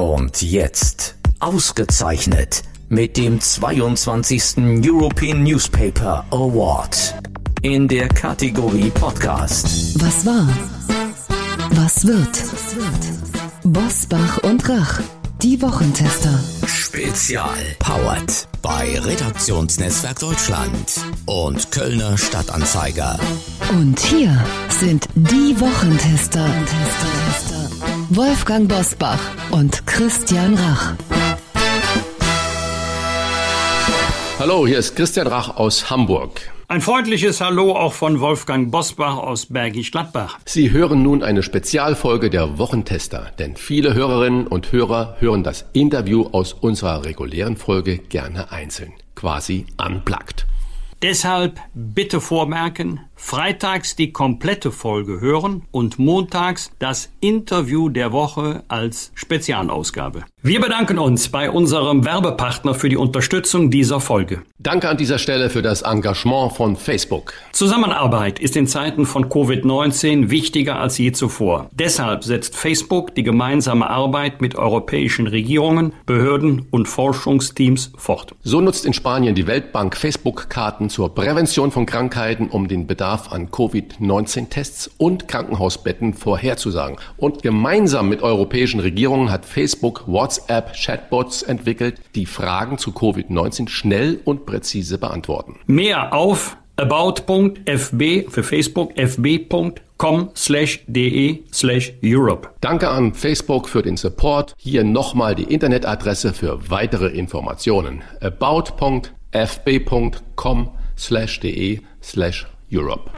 Und jetzt, ausgezeichnet mit dem 22. European Newspaper Award in der Kategorie Podcast. Was war? Was wird? Bosbach und Rach, die Wochentester. Spezial. Powered bei Redaktionsnetzwerk Deutschland und Kölner Stadtanzeiger. Und hier sind die Wochentester. Wolfgang Bosbach und Christian Rach. Hallo, hier ist Christian Rach aus Hamburg. Ein freundliches Hallo auch von Wolfgang Bosbach aus Bergisch Gladbach. Sie hören nun eine Spezialfolge der Wochentester, denn viele Hörerinnen und Hörer hören das Interview aus unserer regulären Folge gerne einzeln, quasi unplugged. Deshalb bitte vormerken, freitags die komplette Folge hören und montags das Interview der Woche als Spezialausgabe. Wir bedanken uns bei unserem Werbepartner für die Unterstützung dieser Folge. Danke an dieser Stelle für das Engagement von Facebook. Zusammenarbeit ist in Zeiten von Covid-19 wichtiger als je zuvor. Deshalb setzt Facebook die gemeinsame Arbeit mit europäischen Regierungen, Behörden und Forschungsteams fort. So nutzt in Spanien die Weltbank Facebook-Karten zur Prävention von Krankheiten, um den Bedarf an Covid-19-Tests und Krankenhausbetten vorherzusagen. Und gemeinsam mit europäischen Regierungen hat Facebook WhatsApp-Chatbots entwickelt, die Fragen zu Covid-19 schnell und präzise beantworten. Mehr auf about.fb für Facebook fb.com slash de slash Europe. Danke an Facebook für den Support. Hier nochmal die Internetadresse für weitere Informationen. about.fb.com slash de slash Europe.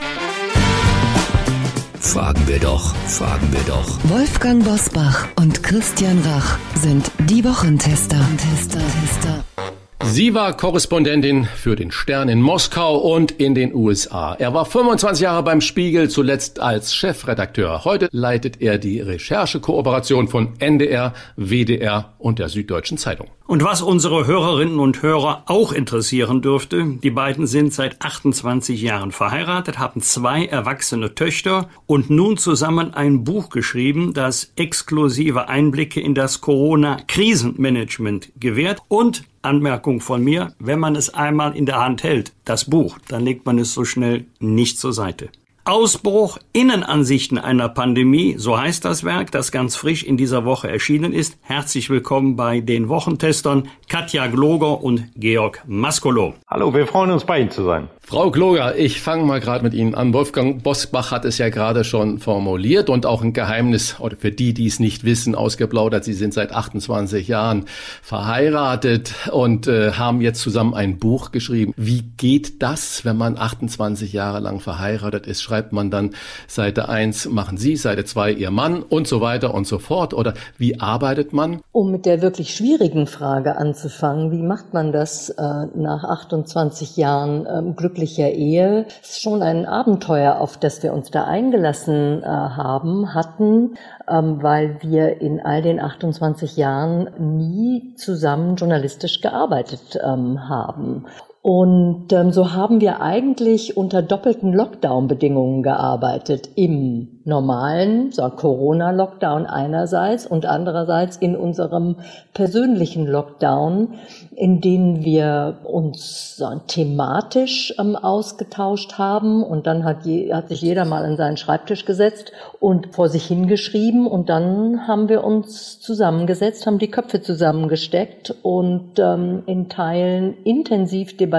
Fragen wir doch, fragen wir doch. Wolfgang Bosbach und Christian Rach sind die Wochentester. Tester, Tester. Sie war Korrespondentin für den Stern in Moskau und in den USA. Er war 25 Jahre beim Spiegel, zuletzt als Chefredakteur. Heute leitet er die Recherchekooperation von NDR, WDR und der Süddeutschen Zeitung. Und was unsere Hörerinnen und Hörer auch interessieren dürfte, die beiden sind seit 28 Jahren verheiratet, haben zwei erwachsene Töchter und nun zusammen ein Buch geschrieben, das exklusive Einblicke in das Corona-Krisenmanagement gewährt und Anmerkung von mir, wenn man es einmal in der Hand hält, das Buch, dann legt man es so schnell nicht zur Seite. Ausbruch Innenansichten einer Pandemie, so heißt das Werk, das ganz frisch in dieser Woche erschienen ist. Herzlich willkommen bei den Wochentestern Katja Gloger und Georg Maskolo. Hallo, wir freuen uns bei Ihnen zu sein. Frau Gloger, ich fange mal gerade mit Ihnen an. Wolfgang Bosbach hat es ja gerade schon formuliert und auch ein Geheimnis, oder für die, die es nicht wissen, ausgeplaudert. Sie sind seit 28 Jahren verheiratet und äh, haben jetzt zusammen ein Buch geschrieben. Wie geht das, wenn man 28 Jahre lang verheiratet ist? Schreibt man dann Seite 1 machen Sie, Seite 2 Ihr Mann und so weiter und so fort? Oder wie arbeitet man? Um mit der wirklich schwierigen Frage anzufangen, wie macht man das äh, nach 28 Jahren ähm, glücklicher Ehe? Ist schon ein Abenteuer, auf das wir uns da eingelassen äh, haben, hatten, ähm, weil wir in all den 28 Jahren nie zusammen journalistisch gearbeitet ähm, haben. Und ähm, so haben wir eigentlich unter doppelten Lockdown-Bedingungen gearbeitet. Im normalen so Corona-Lockdown einerseits und andererseits in unserem persönlichen Lockdown, in dem wir uns so, thematisch ähm, ausgetauscht haben. Und dann hat, je, hat sich jeder mal an seinen Schreibtisch gesetzt und vor sich hingeschrieben. Und dann haben wir uns zusammengesetzt, haben die Köpfe zusammengesteckt und ähm, in Teilen intensiv debattiert,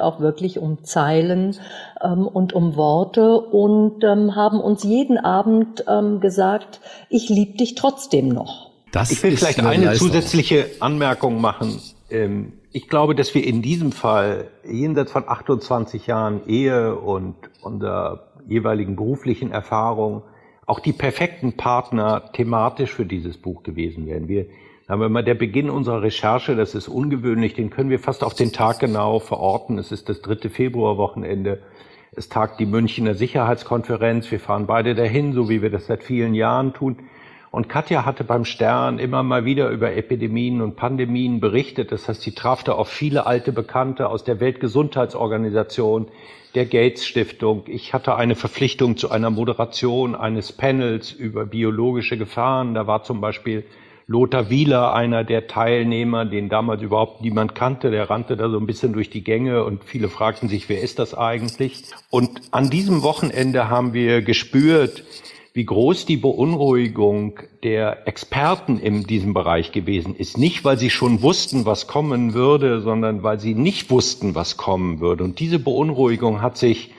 auch wirklich um Zeilen ähm, und um Worte und ähm, haben uns jeden Abend ähm, gesagt, ich liebe dich trotzdem noch. Das ich will vielleicht eine, eine zusätzliche Anmerkung machen. Ähm, ich glaube, dass wir in diesem Fall jenseits von 28 Jahren Ehe und unserer jeweiligen beruflichen Erfahrung auch die perfekten Partner thematisch für dieses Buch gewesen wären. Wir haben wir mal der Beginn unserer Recherche, das ist ungewöhnlich, den können wir fast auf den Tag genau verorten. Es ist das dritte Februarwochenende. Es tagt die Münchner Sicherheitskonferenz. Wir fahren beide dahin, so wie wir das seit vielen Jahren tun. Und Katja hatte beim Stern immer mal wieder über Epidemien und Pandemien berichtet. Das heißt, sie traf da auf viele alte Bekannte aus der Weltgesundheitsorganisation, der Gates Stiftung. Ich hatte eine Verpflichtung zu einer Moderation eines Panels über biologische Gefahren. Da war zum Beispiel Lothar Wieler, einer der Teilnehmer, den damals überhaupt niemand kannte, der rannte da so ein bisschen durch die Gänge und viele fragten sich, wer ist das eigentlich? Und an diesem Wochenende haben wir gespürt, wie groß die Beunruhigung der Experten in diesem Bereich gewesen ist. Nicht, weil sie schon wussten, was kommen würde, sondern weil sie nicht wussten, was kommen würde. Und diese Beunruhigung hat sich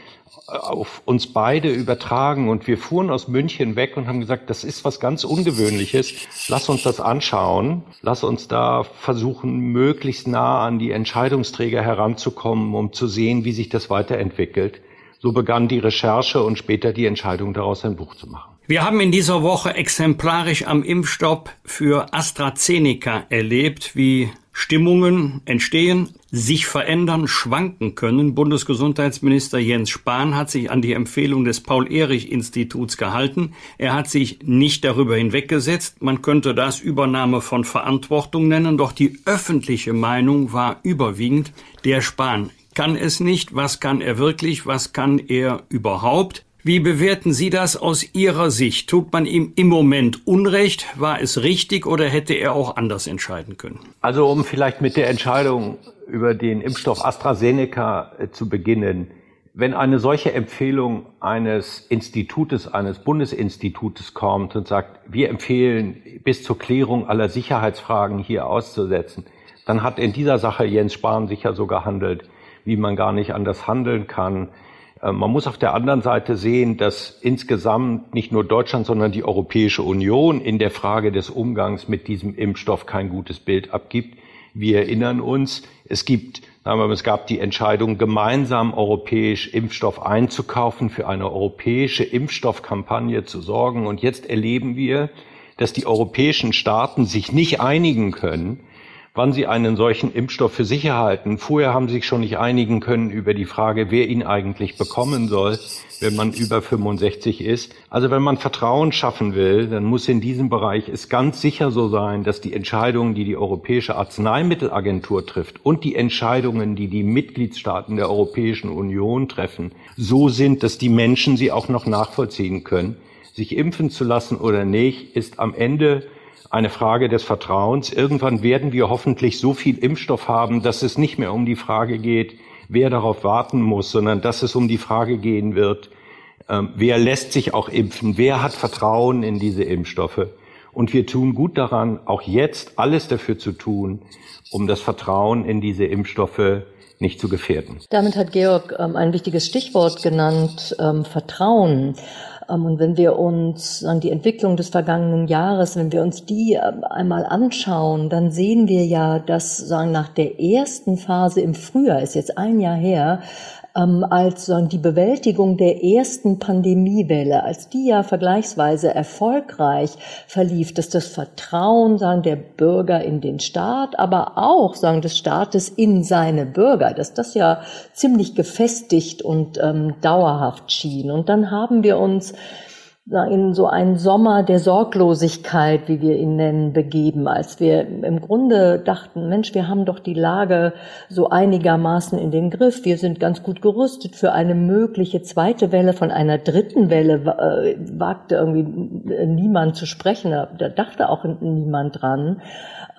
auf uns beide übertragen und wir fuhren aus München weg und haben gesagt, das ist was ganz Ungewöhnliches. Lass uns das anschauen. Lass uns da versuchen, möglichst nah an die Entscheidungsträger heranzukommen, um zu sehen, wie sich das weiterentwickelt. So begann die Recherche und später die Entscheidung daraus ein Buch zu machen. Wir haben in dieser Woche exemplarisch am Impfstoff für AstraZeneca erlebt, wie Stimmungen entstehen, sich verändern, schwanken können. Bundesgesundheitsminister Jens Spahn hat sich an die Empfehlung des Paul-Ehrlich-Instituts gehalten. Er hat sich nicht darüber hinweggesetzt. Man könnte das Übernahme von Verantwortung nennen, doch die öffentliche Meinung war überwiegend, der Spahn kann es nicht, was kann er wirklich, was kann er überhaupt. Wie bewerten Sie das aus Ihrer Sicht? Tut man ihm im Moment Unrecht? War es richtig oder hätte er auch anders entscheiden können? Also um vielleicht mit der Entscheidung über den Impfstoff AstraZeneca äh, zu beginnen. Wenn eine solche Empfehlung eines Institutes, eines Bundesinstitutes kommt und sagt, wir empfehlen bis zur Klärung aller Sicherheitsfragen hier auszusetzen, dann hat in dieser Sache Jens Spahn sicher so gehandelt, wie man gar nicht anders handeln kann. Äh, man muss auf der anderen Seite sehen, dass insgesamt nicht nur Deutschland, sondern die Europäische Union in der Frage des Umgangs mit diesem Impfstoff kein gutes Bild abgibt. Wir erinnern uns, es gibt, es gab die Entscheidung, gemeinsam europäisch Impfstoff einzukaufen, für eine europäische Impfstoffkampagne zu sorgen. Und jetzt erleben wir, dass die europäischen Staaten sich nicht einigen können, wann sie einen solchen Impfstoff für sicher halten. Vorher haben sie sich schon nicht einigen können über die Frage, wer ihn eigentlich bekommen soll, wenn man über 65 ist. Also wenn man Vertrauen schaffen will, dann muss in diesem Bereich es ganz sicher so sein, dass die Entscheidungen, die die Europäische Arzneimittelagentur trifft und die Entscheidungen, die die Mitgliedstaaten der Europäischen Union treffen, so sind, dass die Menschen sie auch noch nachvollziehen können. Sich impfen zu lassen oder nicht, ist am Ende eine Frage des Vertrauens. Irgendwann werden wir hoffentlich so viel Impfstoff haben, dass es nicht mehr um die Frage geht, wer darauf warten muss, sondern dass es um die Frage gehen wird, ähm, wer lässt sich auch impfen, wer hat Vertrauen in diese Impfstoffe. Und wir tun gut daran, auch jetzt alles dafür zu tun, um das Vertrauen in diese Impfstoffe nicht zu gefährden. Damit hat Georg ähm, ein wichtiges Stichwort genannt, ähm, Vertrauen. Ähm, und wenn wir uns die Entwicklung des vergangenen Jahres, wenn wir uns die ähm, einmal anschauen, dann sehen wir ja, dass nach der ersten Phase im Frühjahr ist jetzt ein Jahr her, ähm, als so die Bewältigung der ersten Pandemiewelle, als die ja vergleichsweise erfolgreich verlief, dass das Vertrauen sagen der Bürger in den Staat, aber auch sagen des Staates in seine Bürger, dass das ja ziemlich gefestigt und ähm, dauerhaft schien. Und dann haben wir uns in so einen Sommer der Sorglosigkeit, wie wir ihn nennen, begeben, als wir im Grunde dachten, Mensch, wir haben doch die Lage so einigermaßen in den Griff, wir sind ganz gut gerüstet für eine mögliche zweite Welle, von einer dritten Welle äh, wagte irgendwie niemand zu sprechen, da dachte auch niemand dran.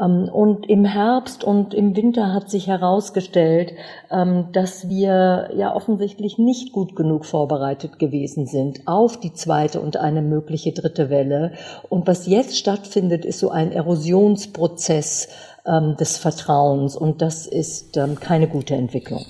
Ähm, und im Herbst und im Winter hat sich herausgestellt, ähm, dass wir ja offensichtlich nicht gut genug vorbereitet gewesen sind auf die zweite und eine mögliche dritte Welle. Und was jetzt stattfindet, ist so ein Erosionsprozess ähm, des Vertrauens. Und das ist keine gute Entwicklung.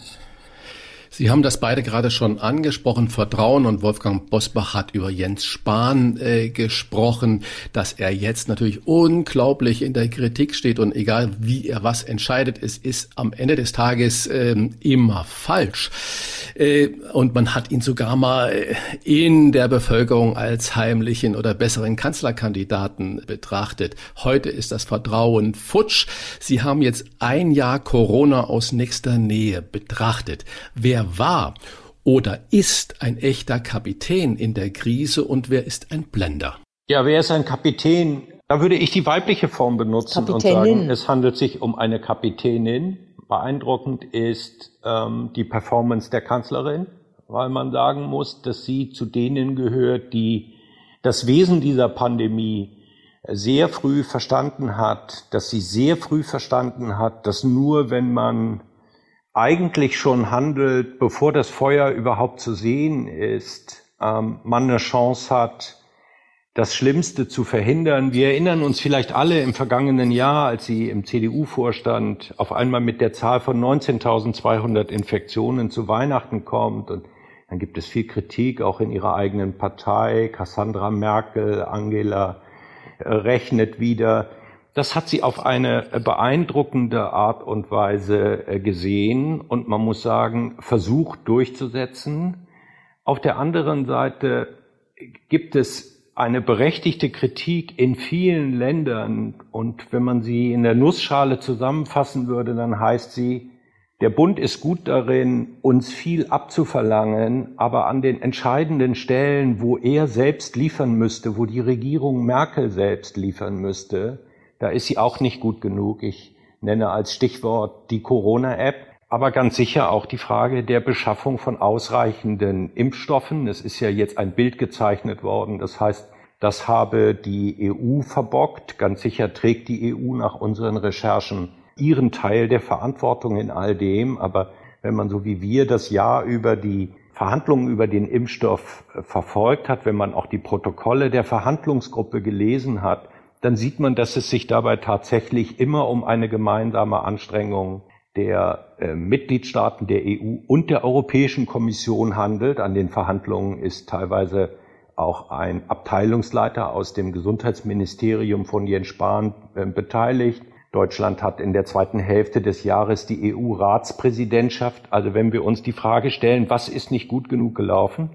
Sie haben das beide gerade schon angesprochen, Vertrauen und Wolfgang Bosbach hat über Jens Spahn äh, gesprochen, dass er jetzt natürlich unglaublich in der Kritik steht und egal wie er was entscheidet, es ist am Ende des Tages äh, immer falsch. Äh, und man hat ihn sogar mal äh, in der Bevölkerung als heimlichen oder besseren Kanzlerkandidaten betrachtet. Heute ist das Vertrauen futsch. Sie haben jetzt ein Jahr Corona aus nächster Nähe betrachtet. Wer war oder ist ein echter Kapitän in der Krise und wer ist ein Blender? Ja, wer ist ein Kapitän? Da würde ich die weibliche Form benutzen und sagen, es handelt sich um eine Kapitänin. Beeindruckend ist ähm, die Performance der Kanzlerin, weil man sagen muss, dass sie zu denen gehört, die das Wesen dieser Pandemie sehr früh verstanden hat, dass sie sehr früh verstanden hat, dass nur wenn man eigentlich schon handelt, bevor das Feuer überhaupt zu sehen ist, ähm, man eine Chance hat, das Schlimmste zu verhindern. Wir erinnern uns vielleicht alle im vergangenen Jahr, als sie im CDU-Vorstand auf einmal mit der Zahl von 19.200 Infektionen zu Weihnachten kommt. Und dann gibt es viel Kritik, auch in ihrer eigenen Partei. Cassandra Merkel, Angela äh, rechnet wieder. Das hat sie auf eine beeindruckende Art und Weise äh, gesehen und man muss sagen, versucht durchzusetzen. Auf der anderen Seite gibt es eine berechtigte Kritik in vielen Ländern. Und wenn man sie in der Nussschale zusammenfassen würde, dann heißt sie, der Bund ist gut darin, uns viel abzuverlangen, aber an den entscheidenden Stellen, wo er selbst liefern müsste, wo die Regierung Merkel selbst liefern müsste, da ist sie auch nicht gut genug. Ich nenne als Stichwort die Corona-App, aber ganz sicher auch die Frage der Beschaffung von ausreichenden Impfstoffen. Es ist ja jetzt ein Bild gezeichnet worden. Das heißt, das habe die EU verbockt. Ganz sicher trägt die EU nach unseren Recherchen ihren Teil der Verantwortung in all dem. Aber wenn man so wie wir das Jahr über die Verhandlungen über den Impfstoff äh, verfolgt hat, wenn man auch die Protokolle der Verhandlungsgruppe gelesen hat, dann sieht man, dass es sich dabei tatsächlich immer um eine gemeinsame Anstrengung der äh, Mitgliedstaaten der EU und der Europäischen Kommission handelt. An den Verhandlungen ist teilweise auch ein Abteilungsleiter aus dem Gesundheitsministerium von Jens Spahn äh, beteiligt. Deutschland hat in der zweiten Hälfte des Jahres die EU-Ratspräsidentschaft. Also wenn wir uns die Frage stellen, was ist nicht gut genug gelaufen,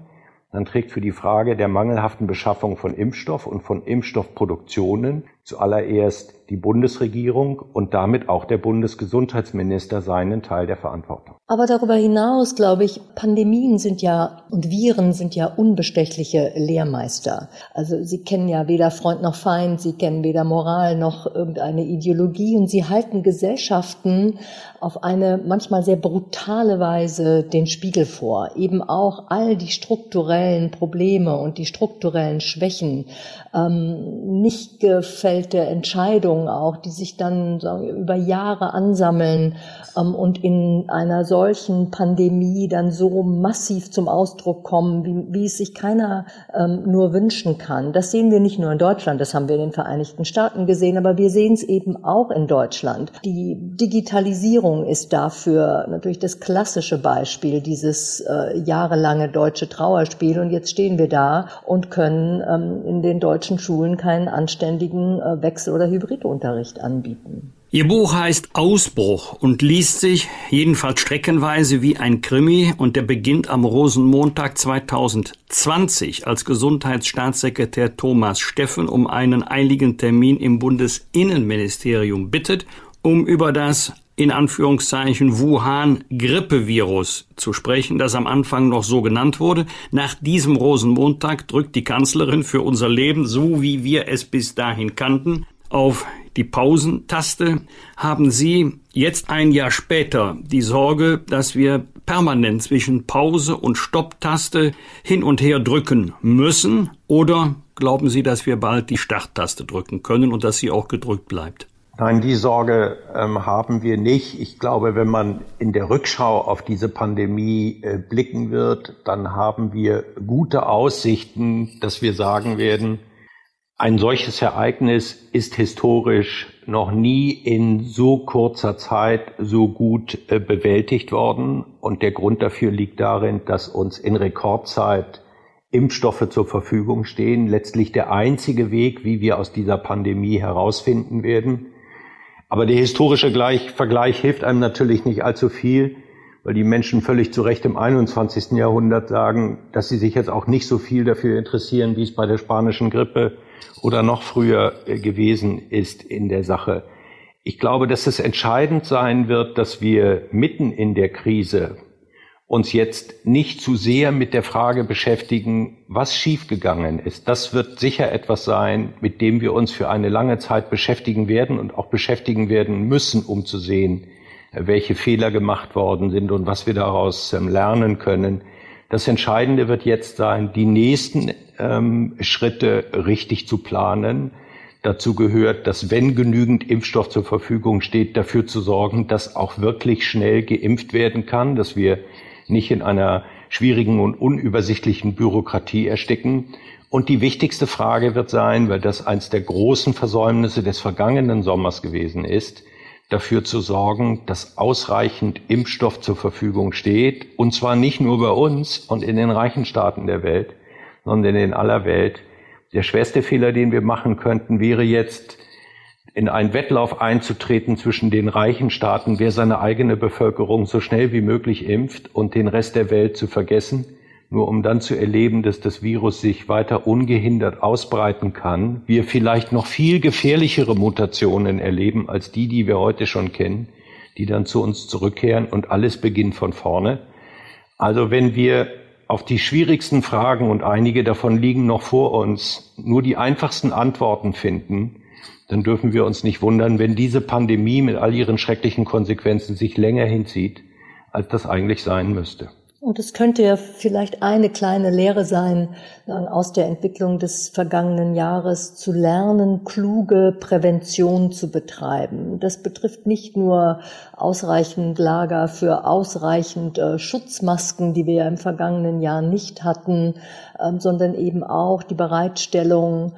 dann trägt für die Frage der mangelhaften Beschaffung von Impfstoff und von Impfstoffproduktionen zuallererst die Bundesregierung und damit auch der Bundesgesundheitsminister seinen Teil der Verantwortung. Aber darüber hinaus, glaube ich, Pandemien sind ja und Viren sind ja unbestechliche Lehrmeister. Also sie kennen ja weder Freund noch Feind, sie kennen weder Moral noch irgendeine Ideologie und sie halten Gesellschaften auf eine manchmal sehr brutale Weise den Spiegel vor. Eben auch all die strukturellen Probleme und die strukturellen Schwächen, ähm, nicht gefällte Entscheidungen auch, die sich dann wir, über Jahre ansammeln ähm, und in einer solchen Pandemie dann so massiv zum Ausdruck kommen, wie, wie es sich keiner ähm, nur wünschen kann. Das sehen wir nicht nur in Deutschland, das haben wir in den Vereinigten Staaten gesehen, aber wir sehen es eben auch in Deutschland. Die Digitalisierung ist dafür natürlich das klassische Beispiel, dieses äh, jahrelange deutsche Trauerspiel. Und jetzt stehen wir da und können ähm, in den deutschen Schulen keinen anständigen Wechsel- oder Hybridunterricht anbieten. Ihr Buch heißt Ausbruch und liest sich jedenfalls streckenweise wie ein Krimi und der beginnt am Rosenmontag 2020, als Gesundheitsstaatssekretär Thomas Steffen um einen eiligen Termin im Bundesinnenministerium bittet, um über das in Anführungszeichen Wuhan-Grippevirus zu sprechen, das am Anfang noch so genannt wurde. Nach diesem Rosenmontag drückt die Kanzlerin für unser Leben, so wie wir es bis dahin kannten, auf die Pausentaste, haben Sie jetzt ein Jahr später die Sorge, dass wir permanent zwischen Pause und Stopptaste hin und her drücken müssen? Oder glauben Sie, dass wir bald die Starttaste drücken können und dass sie auch gedrückt bleibt? Nein, die Sorge ähm, haben wir nicht. Ich glaube, wenn man in der Rückschau auf diese Pandemie äh, blicken wird, dann haben wir gute Aussichten, dass wir sagen werden, ein solches Ereignis ist historisch noch nie in so kurzer Zeit so gut äh, bewältigt worden. Und der Grund dafür liegt darin, dass uns in Rekordzeit Impfstoffe zur Verfügung stehen. Letztlich der einzige Weg, wie wir aus dieser Pandemie herausfinden werden. Aber der historische Gleich Vergleich hilft einem natürlich nicht allzu viel, weil die Menschen völlig zu Recht im 21. Jahrhundert sagen, dass sie sich jetzt auch nicht so viel dafür interessieren, wie es bei der spanischen Grippe oder noch früher äh, gewesen ist in der Sache. Ich glaube, dass es entscheidend sein wird, dass wir mitten in der Krise uns jetzt nicht zu sehr mit der Frage beschäftigen, was schiefgegangen ist. Das wird sicher etwas sein, mit dem wir uns für eine lange Zeit beschäftigen werden und auch beschäftigen werden müssen, um zu sehen, welche Fehler gemacht worden sind und was wir daraus ähm, lernen können. Das Entscheidende wird jetzt sein, die nächsten ähm, Schritte richtig zu planen. dazu gehört, dass wenn genügend Impfstoff zur Verfügung steht, dafür zu sorgen, dass auch wirklich schnell geimpft werden kann, dass wir nicht in einer schwierigen und unübersichtlichen Bürokratie ersticken. Und die wichtigste Frage wird sein, weil das eines der großen Versäumnisse des vergangenen Sommers gewesen ist, dafür zu sorgen, dass ausreichend Impfstoff zur Verfügung steht, und zwar nicht nur bei uns und in den reichen Staaten der Welt, sondern in aller Welt. Der schwerste Fehler, den wir machen könnten, wäre jetzt, in einen Wettlauf einzutreten zwischen den reichen Staaten, wer seine eigene Bevölkerung so schnell wie möglich impft und den Rest der Welt zu vergessen nur um dann zu erleben, dass das Virus sich weiter ungehindert ausbreiten kann, wir vielleicht noch viel gefährlichere Mutationen erleben als die, die wir heute schon kennen, die dann zu uns zurückkehren und alles beginnt von vorne. Also wenn wir auf die schwierigsten Fragen, und einige davon liegen noch vor uns, nur die einfachsten Antworten finden, dann dürfen wir uns nicht wundern, wenn diese Pandemie mit all ihren schrecklichen Konsequenzen sich länger hinzieht, als das eigentlich sein müsste. Und es könnte ja vielleicht eine kleine Lehre sein, aus der Entwicklung des vergangenen Jahres zu lernen, kluge Prävention zu betreiben. Das betrifft nicht nur ausreichend Lager für ausreichend äh, Schutzmasken, die wir ja im vergangenen Jahr nicht hatten, ähm, sondern eben auch die Bereitstellung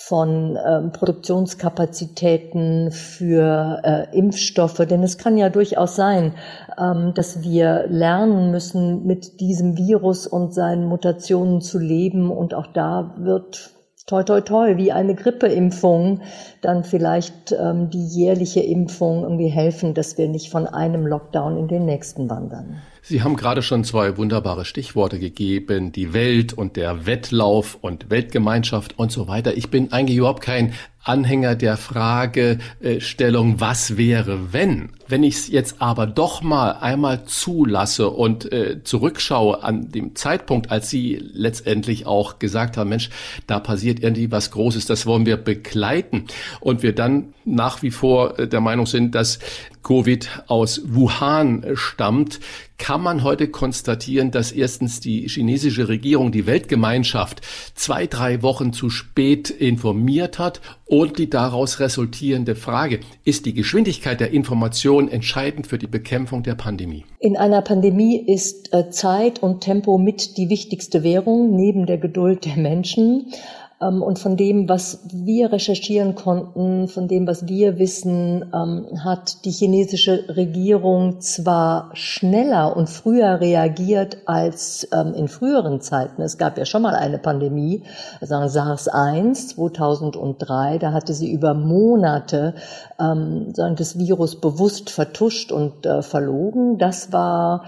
von ähm, Produktionskapazitäten für äh, Impfstoffe. Denn es kann ja durchaus sein, ähm, dass wir lernen müssen, mit diesem Virus und seinen Mutationen zu leben. Und auch da wird toi toi toi, wie eine Grippeimpfung, dann vielleicht ähm, die jährliche Impfung irgendwie helfen, dass wir nicht von einem Lockdown in den nächsten wandern. Sie haben gerade schon zwei wunderbare Stichworte gegeben, die Welt und der Wettlauf und Weltgemeinschaft und so weiter. Ich bin eigentlich überhaupt kein Anhänger der Fragestellung, was wäre, wenn? Wenn ich es jetzt aber doch mal einmal zulasse und äh, zurückschaue an dem Zeitpunkt, als Sie letztendlich auch gesagt haben, Mensch, da passiert irgendwie was Großes, das wollen wir begleiten und wir dann nach wie vor äh, der Meinung sind, dass Covid aus Wuhan stammt, kann man heute konstatieren, dass erstens die chinesische Regierung die Weltgemeinschaft zwei, drei Wochen zu spät informiert hat und die daraus resultierende Frage, ist die Geschwindigkeit der Information entscheidend für die Bekämpfung der Pandemie? In einer Pandemie ist äh, Zeit und Tempo mit die wichtigste Währung neben der Geduld der Menschen. Ähm, und von dem, was wir recherchieren konnten, von dem, was wir wissen, ähm, hat die chinesische Regierung zwar schneller und früher reagiert als ähm, in früheren Zeiten. Es gab ja schon mal eine Pandemie, sagen SARS-1 2003, da hatte sie über Monate sagen, das Virus bewusst vertuscht und äh, verlogen. Das war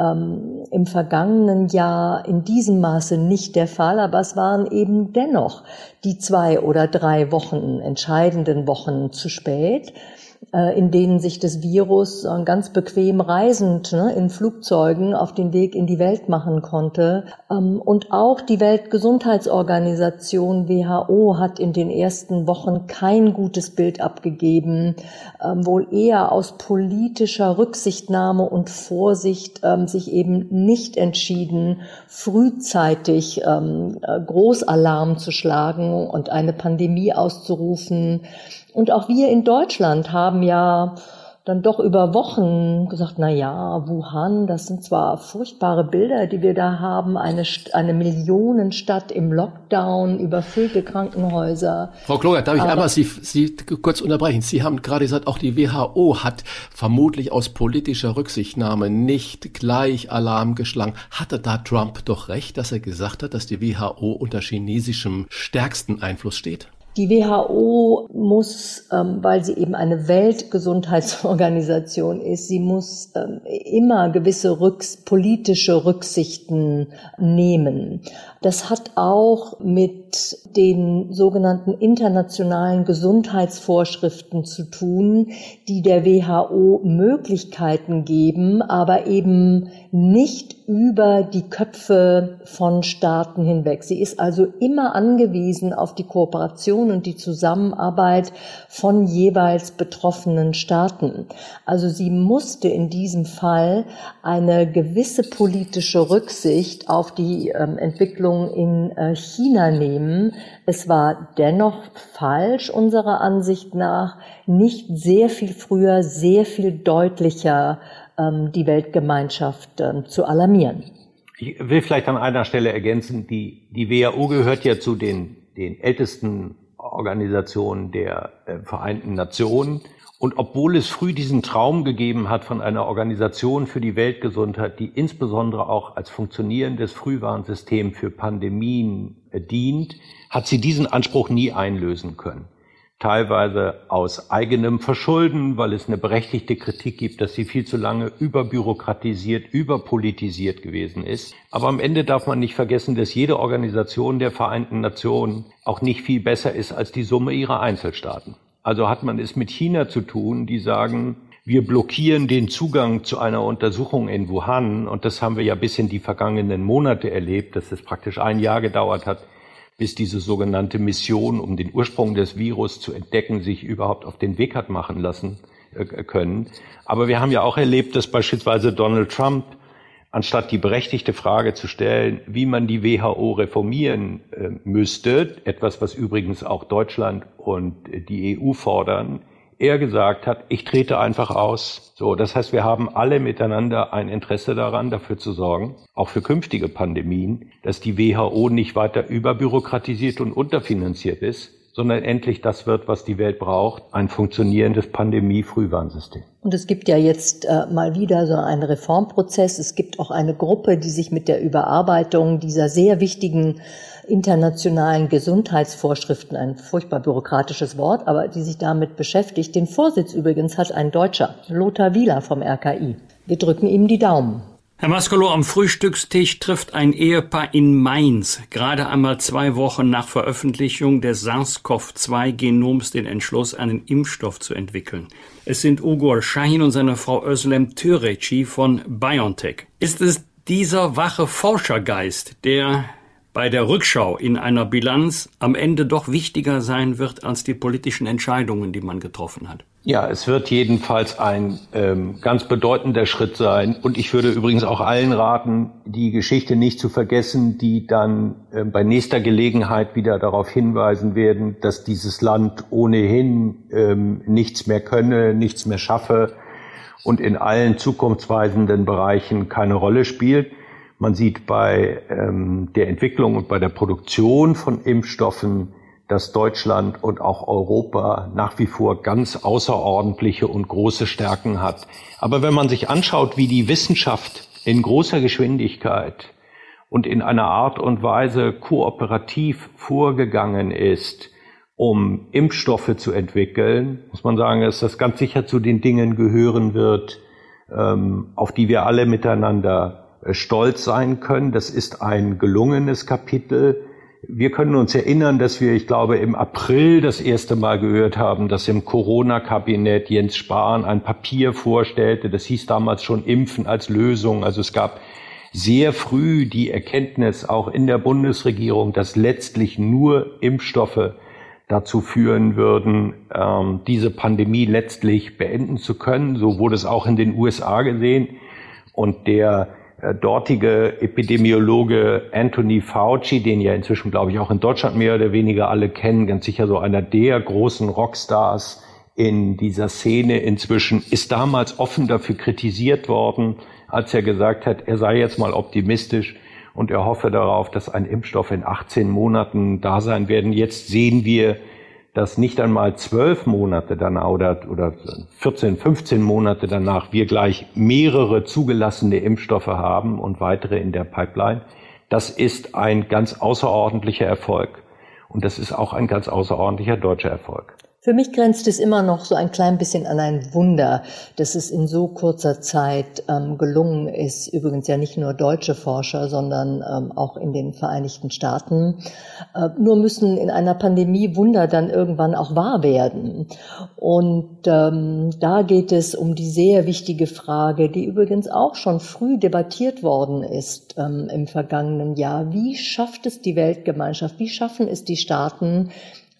ähm, im vergangenen Jahr in diesem Maße nicht der Fall, aber es waren eben dennoch die zwei oder drei Wochen, entscheidenden Wochen zu spät. Äh, in denen sich das Virus ganz bequem reisend ne, in Flugzeugen auf den Weg in die Welt machen konnte. Ähm, und auch die Weltgesundheitsorganisation WHO hat in den ersten Wochen kein gutes Bild abgegeben, ähm, wohl eher aus politischer Rücksichtnahme und Vorsicht ähm, sich eben nicht entschieden, frühzeitig äh, Großalarm zu schlagen und eine Pandemie auszurufen und auch wir in Deutschland haben ja dann doch über Wochen gesagt, na ja, Wuhan, das sind zwar furchtbare Bilder, die wir da haben, eine, eine Millionenstadt im Lockdown, überfüllte Krankenhäuser. Frau Kloger, darf ich Aber, einmal Sie, Sie kurz unterbrechen? Sie haben gerade gesagt, auch die WHO hat vermutlich aus politischer Rücksichtnahme nicht gleich Alarm geschlagen. Hatte da Trump doch recht, dass er gesagt hat, dass die WHO unter chinesischem stärksten Einfluss steht? Die WHO muss, ähm, weil sie eben eine Weltgesundheitsorganisation ist, sie muss ähm, immer gewisse Rücks politische Rücksichten nehmen. Das hat auch mit den sogenannten internationalen Gesundheitsvorschriften zu tun, die der WHO Möglichkeiten geben, aber eben nicht über die Köpfe von Staaten hinweg. Sie ist also immer angewiesen auf die Kooperation Und die Zusammenarbeit von jeweils betroffenen Staaten. Also sie musste in diesem Fall eine gewisse politische Rücksicht auf die ähm, Entwicklung in äh, China nehmen. Es war dennoch falsch, unserer Ansicht nach, nicht sehr viel früher, sehr viel deutlicher ähm, die Weltgemeinschaft ähm, zu alarmieren. Ich will vielleicht an einer Stelle ergänzen, die, die WHO gehört ja zu den, den ältesten Organisationen der äh, Vereinten Nationen. Und obwohl es früh diesen Traum gegeben hat von einer Organisation für die Weltgesundheit, die insbesondere auch als funktionierendes Frühwarnsystem für Pandemien äh, dient, hat sie diesen Anspruch nie einlösen können teilweise aus eigenem Verschulden, weil es eine berechtigte Kritik gibt, dass sie viel zu lange überbürokratisiert, überpolitisiert gewesen ist. Aber am Ende darf man nicht vergessen, dass jede Organisation der Vereinten Nationen auch nicht viel besser ist als die Summe ihrer Einzelstaaten. Also hat man es mit China zu tun, die sagen, wir blockieren den Zugang zu einer Untersuchung in Wuhan. Und das haben wir ja bis in die vergangenen Monate erlebt, dass es praktisch ein Jahr gedauert hat, bis diese sogenannte Mission, um den Ursprung des Virus zu entdecken, sich überhaupt auf den Weg hat machen lassen äh, können. Aber wir haben ja auch erlebt, dass beispielsweise Donald Trump, anstatt die berechtigte Frage zu stellen, wie man die WHO reformieren äh, müsste, etwas, was übrigens auch Deutschland und die EU fordern, er gesagt hat, ich trete einfach aus. So, das heißt, wir haben alle miteinander ein Interesse daran, dafür zu sorgen, auch für künftige Pandemien, dass die WHO nicht weiter überbürokratisiert und unterfinanziert ist, sondern endlich das wird, was die Welt braucht, ein funktionierendes Pandemie-Frühwarnsystem. Und es gibt ja jetzt äh, mal wieder so einen Reformprozess. Es gibt auch eine Gruppe, die sich mit der Überarbeitung dieser sehr wichtigen internationalen Gesundheitsvorschriften, ein furchtbar bürokratisches Wort, aber die sich damit beschäftigt. Den Vorsitz übrigens hat ein Deutscher, Lothar Wieler vom RKI. Wir drücken ihm die Daumen. Herr Maskolo, am Frühstückstisch trifft ein Ehepaar in Mainz gerade einmal zwei Wochen nach Veröffentlichung des SARS-CoV-2-Genoms den Entschluss, einen Impfstoff zu entwickeln. Es sind Ugur Shahin und seine Frau Özlem Türeci von BioNTech. Ist es dieser wache Forschergeist, der bei der Rückschau in einer Bilanz am Ende doch wichtiger sein wird als die politischen Entscheidungen, die man getroffen hat. Ja, es wird jedenfalls ein ähm, ganz bedeutender Schritt sein. Und ich würde übrigens auch allen raten, die Geschichte nicht zu vergessen, die dann äh, bei nächster Gelegenheit wieder darauf hinweisen werden, dass dieses Land ohnehin ähm, nichts mehr könne, nichts mehr schaffe und in allen zukunftsweisenden Bereichen keine Rolle spielt. Man sieht bei ähm, der Entwicklung und bei der Produktion von Impfstoffen, dass Deutschland und auch Europa nach wie vor ganz außerordentliche und große Stärken hat. Aber wenn man sich anschaut, wie die Wissenschaft in großer Geschwindigkeit und in einer Art und Weise kooperativ vorgegangen ist, um Impfstoffe zu entwickeln, muss man sagen, dass das ganz sicher zu den Dingen gehören wird, ähm, auf die wir alle miteinander stolz sein können. Das ist ein gelungenes Kapitel. Wir können uns erinnern, dass wir, ich glaube, im April das erste Mal gehört haben, dass im Corona-Kabinett Jens Spahn ein Papier vorstellte. Das hieß damals schon Impfen als Lösung. Also es gab sehr früh die Erkenntnis auch in der Bundesregierung, dass letztlich nur Impfstoffe dazu führen würden, ähm, diese Pandemie letztlich beenden zu können. So wurde es auch in den USA gesehen. Und der äh, dortige Epidemiologe Anthony Fauci, den ja inzwischen, glaube ich, auch in Deutschland mehr oder weniger alle kennen, ganz sicher so einer der großen Rockstars in dieser Szene inzwischen, ist damals offen dafür kritisiert worden, als er gesagt hat, er sei jetzt mal optimistisch und er hoffe darauf, dass ein Impfstoff in 18 Monaten da sein werden. Jetzt sehen wir, dass nicht einmal zwölf Monate danach oder, oder 14, 15 Monate danach wir gleich mehrere zugelassene Impfstoffe haben und weitere in der Pipeline. Das ist ein ganz außerordentlicher Erfolg. Und das ist auch ein ganz außerordentlicher deutscher Erfolg. Für mich grenzt es immer noch so ein klein bisschen an ein Wunder, dass es in so kurzer Zeit ähm, gelungen ist, übrigens ja nicht nur deutsche Forscher, sondern ähm, auch in den Vereinigten Staaten. Äh, nur müssen in einer Pandemie Wunder dann irgendwann auch wahr werden. Und ähm, da geht es um die sehr wichtige Frage, die übrigens auch schon früh debattiert worden ist ähm, im vergangenen Jahr. Wie schafft es die Weltgemeinschaft, wie schaffen es die Staaten,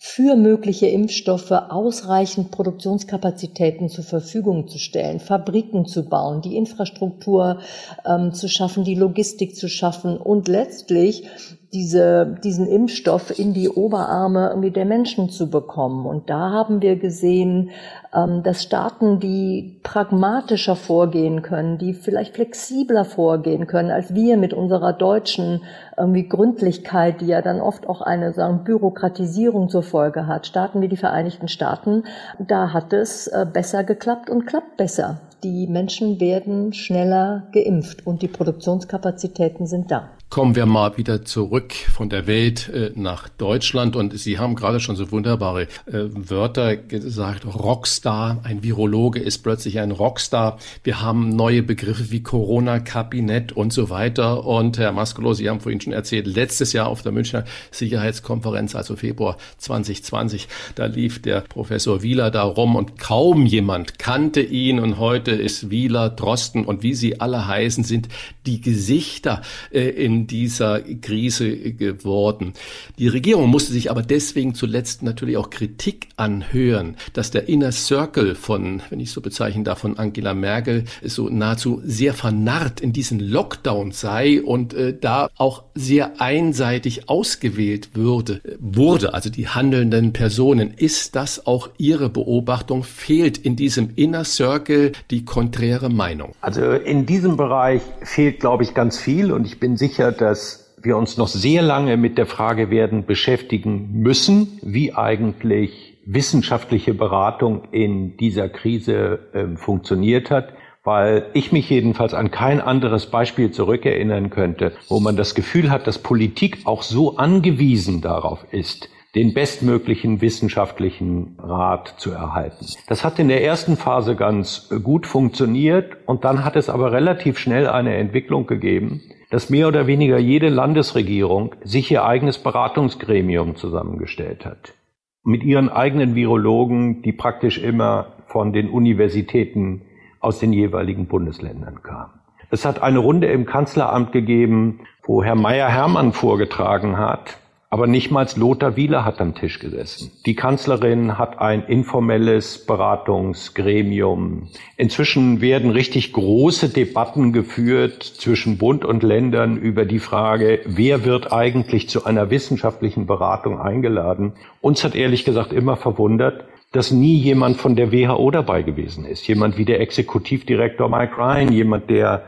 für mögliche Impfstoffe ausreichend Produktionskapazitäten zur Verfügung zu stellen, Fabriken zu bauen, die Infrastruktur ähm, zu schaffen, die Logistik zu schaffen und letztlich diese, diesen Impfstoff in die Oberarme irgendwie der Menschen zu bekommen. Und da haben wir gesehen, ähm, dass Staaten, die pragmatischer vorgehen können, die vielleicht flexibler vorgehen können, als wir mit unserer deutschen irgendwie Gründlichkeit, die ja dann oft auch eine sagen, Bürokratisierung zur Folge hat. Staaten wie die Vereinigten Staaten, da hat es äh, besser geklappt und klappt besser. Die Menschen werden schneller geimpft und die Produktionskapazitäten sind da. Kommen wir mal wieder zurück von der Welt äh, nach Deutschland und Sie haben gerade schon so wunderbare äh, Wörter gesagt. Rockstar, ein Virologe ist plötzlich ein Rockstar. Wir haben neue Begriffe wie Corona-Kabinett und so weiter. Und Herr Maskolo, Sie haben vorhin schon erzählt, letztes Jahr auf der Münchner Sicherheitskonferenz, also Februar 2020, da lief der Professor Wieler da rum und kaum jemand kannte ihn. Und heute ist Wieler, Drosten und wie sie alle heißen, sind die Gesichter äh, in dieser Krise geworden. Die Regierung musste sich aber deswegen zuletzt natürlich auch Kritik anhören, dass der Inner Circle von, wenn ich so bezeichnen darf, von Angela Merkel so nahezu sehr vernarrt in diesen Lockdown sei und äh, da auch sehr einseitig ausgewählt würde, wurde, also die handelnden Personen. Ist das auch Ihre Beobachtung? Fehlt in diesem Inner Circle die konträre Meinung? Also in diesem Bereich fehlt, glaube ich, ganz viel und ich bin sicher, dass wir uns noch sehr lange mit der Frage werden beschäftigen müssen, wie eigentlich wissenschaftliche Beratung in dieser Krise äh, funktioniert hat, weil ich mich jedenfalls an kein anderes Beispiel zurückerinnern könnte, wo man das Gefühl hat, dass Politik auch so angewiesen darauf ist, den bestmöglichen wissenschaftlichen Rat zu erhalten. Das hat in der ersten Phase ganz gut funktioniert und dann hat es aber relativ schnell eine Entwicklung gegeben, dass mehr oder weniger jede Landesregierung sich ihr eigenes Beratungsgremium zusammengestellt hat. Mit ihren eigenen Virologen, die praktisch immer von den Universitäten aus den jeweiligen Bundesländern kamen. Es hat eine Runde im Kanzleramt gegeben, wo Herr Meyer-Hermann vorgetragen hat, aber nicht mal Lothar Wieler hat am Tisch gesessen. Die Kanzlerin hat ein informelles Beratungsgremium. Inzwischen werden richtig große Debatten geführt zwischen Bund und Ländern über die Frage, wer wird eigentlich zu einer wissenschaftlichen Beratung eingeladen. Uns hat ehrlich gesagt immer verwundert, dass nie jemand von der WHO dabei gewesen ist. Jemand wie der Exekutivdirektor Mike Ryan, jemand, der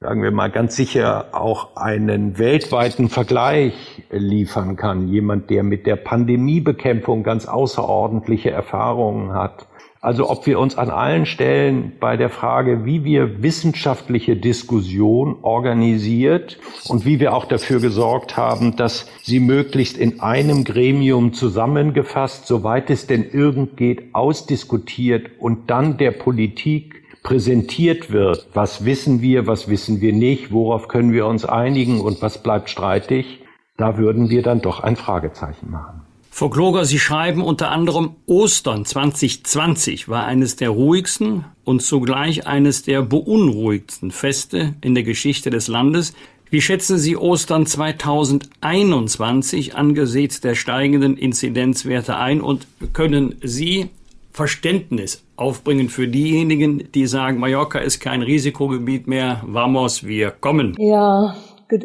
sagen wir mal, ganz sicher auch einen weltweiten Vergleich liefern kann. Jemand, der mit der Pandemiebekämpfung ganz außerordentliche Erfahrungen hat. Also ob wir uns an allen Stellen bei der Frage, wie wir wissenschaftliche Diskussion organisiert und wie wir auch dafür gesorgt haben, dass sie möglichst in einem Gremium zusammengefasst, soweit es denn irgend geht, ausdiskutiert und dann der Politik präsentiert wird, was wissen wir, was wissen wir nicht, worauf können wir uns einigen? Und was bleibt streitig, da würden wir dann doch ein Fragezeichen machen. Frau Kloger, Sie schreiben unter anderem, Ostern 2020 war eines der ruhigsten und zugleich eines der beunruhigsten Feste in der Geschichte des Landes. Wie schätzen Sie Ostern 2021 angesichts der steigenden Inzidenzwerte ein? Und können Sie Verständnis aufbringen für diejenigen, die sagen, Mallorca ist kein Risikogebiet mehr, vamos, wir kommen. Ja,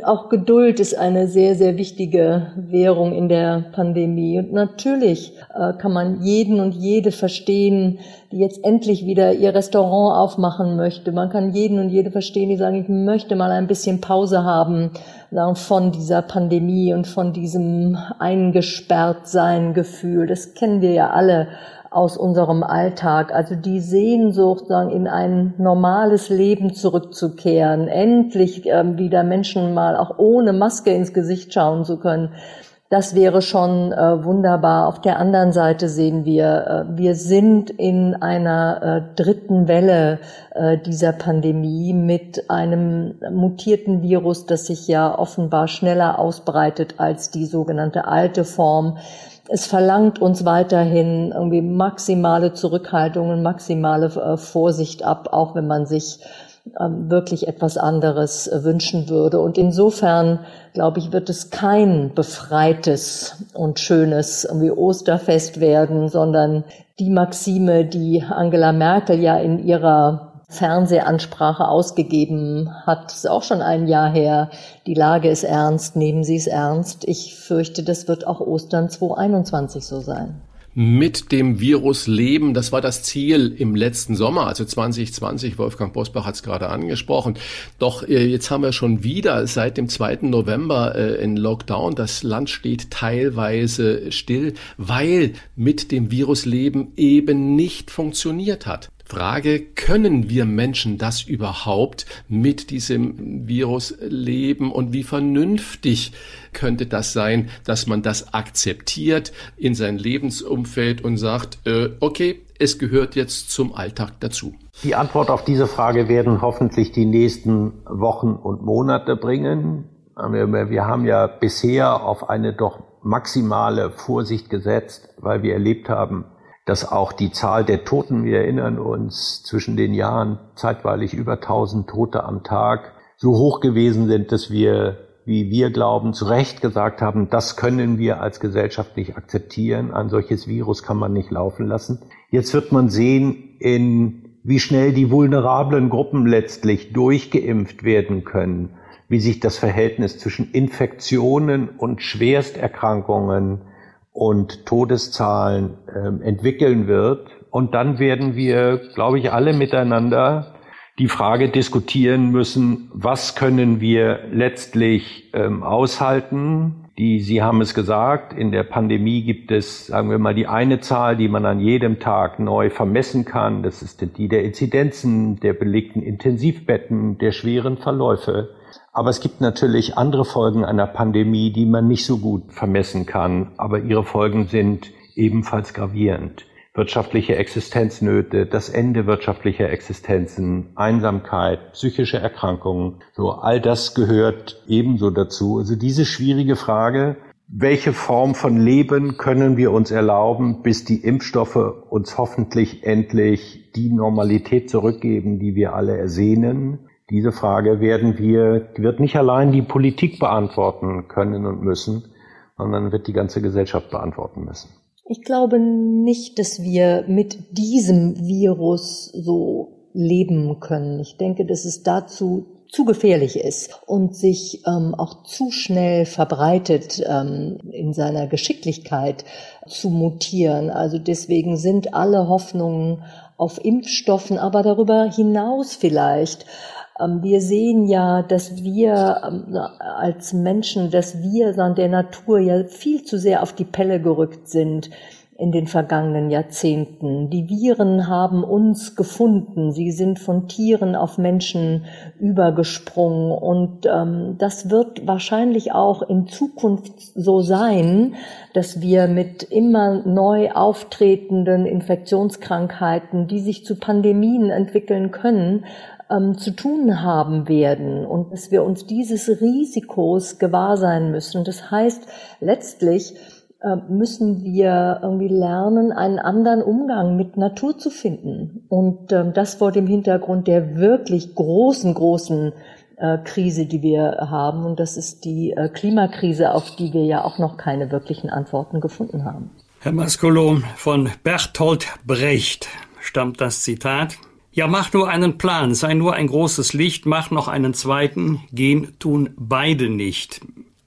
auch Geduld ist eine sehr, sehr wichtige Währung in der Pandemie. Und natürlich äh, kann man jeden und jede verstehen, die jetzt endlich wieder ihr Restaurant aufmachen möchte. Man kann jeden und jede verstehen, die sagen, ich möchte mal ein bisschen Pause haben von dieser Pandemie und von diesem eingesperrt sein Gefühl. Das kennen wir ja alle aus unserem Alltag. Also die Sehnsucht, sagen, in ein normales Leben zurückzukehren, endlich ähm, wieder Menschen mal auch ohne Maske ins Gesicht schauen zu können. Das wäre schon äh, wunderbar. Auf der anderen Seite sehen wir, äh, wir sind in einer äh, dritten Welle äh, dieser Pandemie mit einem mutierten Virus, das sich ja offenbar schneller ausbreitet als die sogenannte alte Form es verlangt uns weiterhin irgendwie maximale Zurückhaltung und maximale äh, Vorsicht ab, auch wenn man sich ähm, wirklich etwas anderes äh, wünschen würde. Und insofern, glaube ich, wird es kein befreites und schönes wie Osterfest werden, sondern die Maxime, die Angela Merkel ja in ihrer Fernsehansprache ausgegeben hat, ist auch schon ein Jahr her. Die Lage ist ernst, nehmen Sie es ernst. Ich fürchte, das wird auch Ostern 2021 so sein mit dem Virus leben. Das war das Ziel im letzten Sommer, also 2020. Wolfgang Bosbach hat es gerade angesprochen. Doch äh, jetzt haben wir schon wieder seit dem 2. November äh, in Lockdown. Das Land steht teilweise still, weil mit dem Virus leben eben nicht funktioniert hat. Frage, können wir Menschen das überhaupt mit diesem Virus leben und wie vernünftig könnte das sein, dass man das akzeptiert in sein Lebensumfeld und sagt, äh, okay, es gehört jetzt zum Alltag dazu? Die Antwort auf diese Frage werden hoffentlich die nächsten Wochen und Monate bringen. Wir haben ja bisher auf eine doch maximale Vorsicht gesetzt, weil wir erlebt haben, dass auch die Zahl der Toten, wir erinnern uns, zwischen den Jahren zeitweilig über 1000 Tote am Tag so hoch gewesen sind, dass wir, wie wir glauben, zu Recht gesagt haben, das können wir als Gesellschaft nicht akzeptieren. Ein solches Virus kann man nicht laufen lassen. Jetzt wird man sehen, in wie schnell die vulnerablen Gruppen letztlich durchgeimpft werden können, wie sich das Verhältnis zwischen Infektionen und Schwersterkrankungen und Todeszahlen äh, entwickeln wird. Und dann werden wir, glaube ich, alle miteinander die Frage diskutieren müssen, was können wir letztlich ähm, aushalten? Die, Sie haben es gesagt, in der Pandemie gibt es, sagen wir mal, die eine Zahl, die man an jedem Tag neu vermessen kann. Das ist die der Inzidenzen, der belegten Intensivbetten, der schweren Verläufe. Aber es gibt natürlich andere Folgen einer Pandemie, die man nicht so gut vermessen kann, aber ihre Folgen sind ebenfalls gravierend. Wirtschaftliche Existenznöte, das Ende wirtschaftlicher Existenzen, Einsamkeit, psychische Erkrankungen, so all das gehört ebenso dazu. Also diese schwierige Frage, welche Form von Leben können wir uns erlauben, bis die Impfstoffe uns hoffentlich endlich die Normalität zurückgeben, die wir alle ersehnen? Diese Frage werden wir, wird nicht allein die Politik beantworten können und müssen, sondern wird die ganze Gesellschaft beantworten müssen. Ich glaube nicht, dass wir mit diesem Virus so leben können. Ich denke, dass es dazu zu gefährlich ist und sich ähm, auch zu schnell verbreitet ähm, in seiner Geschicklichkeit zu mutieren. Also deswegen sind alle Hoffnungen auf Impfstoffen, aber darüber hinaus vielleicht wir sehen ja, dass wir ähm, als Menschen, dass wir an der Natur ja viel zu sehr auf die Pelle gerückt sind in den vergangenen Jahrzehnten. Die Viren haben uns gefunden. Sie sind von Tieren auf Menschen übergesprungen. Und ähm, das wird wahrscheinlich auch in Zukunft so sein, dass wir mit immer neu auftretenden Infektionskrankheiten, die sich zu Pandemien entwickeln können, ähm, zu tun haben werden und dass wir uns dieses Risikos gewahr sein müssen. Das heißt, letztlich äh, müssen wir irgendwie lernen, einen anderen Umgang mit Natur zu finden. Und ähm, das vor dem Hintergrund der wirklich großen, großen äh, Krise, die wir haben. Und das ist die äh, Klimakrise, auf die wir ja auch noch keine wirklichen Antworten gefunden haben. Herr Mascolo, von Bertolt Brecht stammt das Zitat. Ja, mach nur einen Plan, sei nur ein großes Licht, mach noch einen zweiten, gehen tun beide nicht.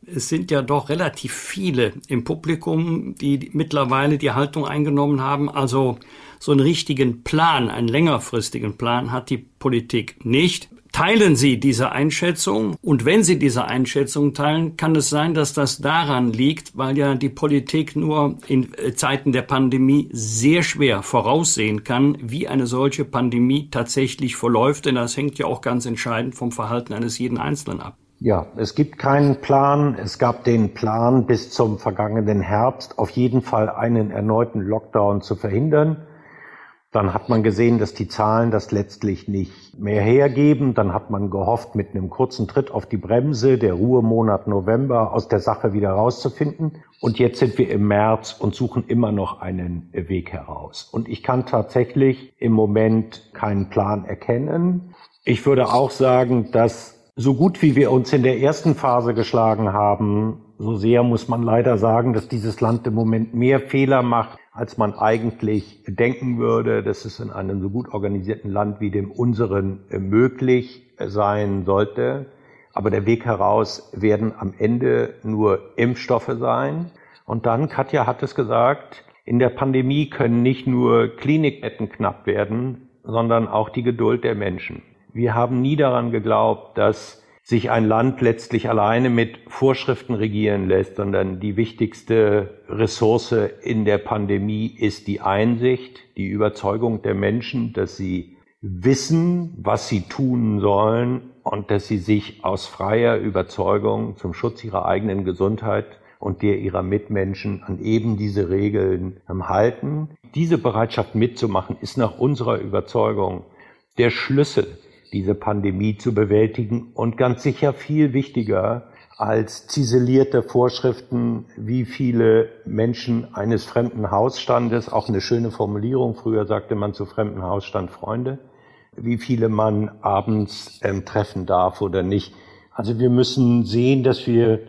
Es sind ja doch relativ viele im Publikum, die mittlerweile die Haltung eingenommen haben, also so einen richtigen Plan, einen längerfristigen Plan hat die Politik nicht. Teilen Sie diese Einschätzung? Und wenn Sie diese Einschätzung teilen, kann es sein, dass das daran liegt, weil ja die Politik nur in äh, Zeiten der Pandemie sehr schwer voraussehen kann, wie eine solche Pandemie tatsächlich verläuft. Denn das hängt ja auch ganz entscheidend vom Verhalten eines jeden Einzelnen ab. Ja, es gibt keinen Plan. Es gab den Plan, bis zum vergangenen Herbst auf jeden Fall einen erneuten Lockdown zu verhindern. Dann hat man gesehen, dass die Zahlen das letztlich nicht mehr hergeben. Dann hat man gehofft, mit einem kurzen Tritt auf die Bremse, der Ruhemonat November, aus der Sache wieder rauszufinden. Und jetzt sind wir im März und suchen immer noch einen Weg heraus. Und ich kann tatsächlich im Moment keinen Plan erkennen. Ich würde auch sagen, dass so gut wie wir uns in der ersten Phase geschlagen haben, so sehr muss man leider sagen, dass dieses Land im Moment mehr Fehler macht, als man eigentlich denken würde. Das ist in einem so gut organisierten Land wie dem unseren möglich sein sollte. Aber der Weg heraus werden am Ende nur Impfstoffe sein. Und dann, Katja hat es gesagt, in der Pandemie können nicht nur Klinikbetten knapp werden, sondern auch die Geduld der Menschen. Wir haben nie daran geglaubt, dass sich ein Land letztlich alleine mit Vorschriften regieren lässt, sondern die wichtigste Ressource in der Pandemie ist die Einsicht, die Überzeugung der Menschen, dass sie wissen, was sie tun sollen und dass sie sich aus freier Überzeugung zum Schutz ihrer eigenen Gesundheit und der ihrer Mitmenschen an eben diese Regeln halten. Diese Bereitschaft mitzumachen ist nach unserer Überzeugung der Schlüssel, diese Pandemie zu bewältigen und ganz sicher viel wichtiger als ziselierte Vorschriften, wie viele Menschen eines fremden Hausstandes, auch eine schöne Formulierung, früher sagte man zu fremden Hausstand Freunde, wie viele man abends ähm, treffen darf oder nicht. Also wir müssen sehen, dass wir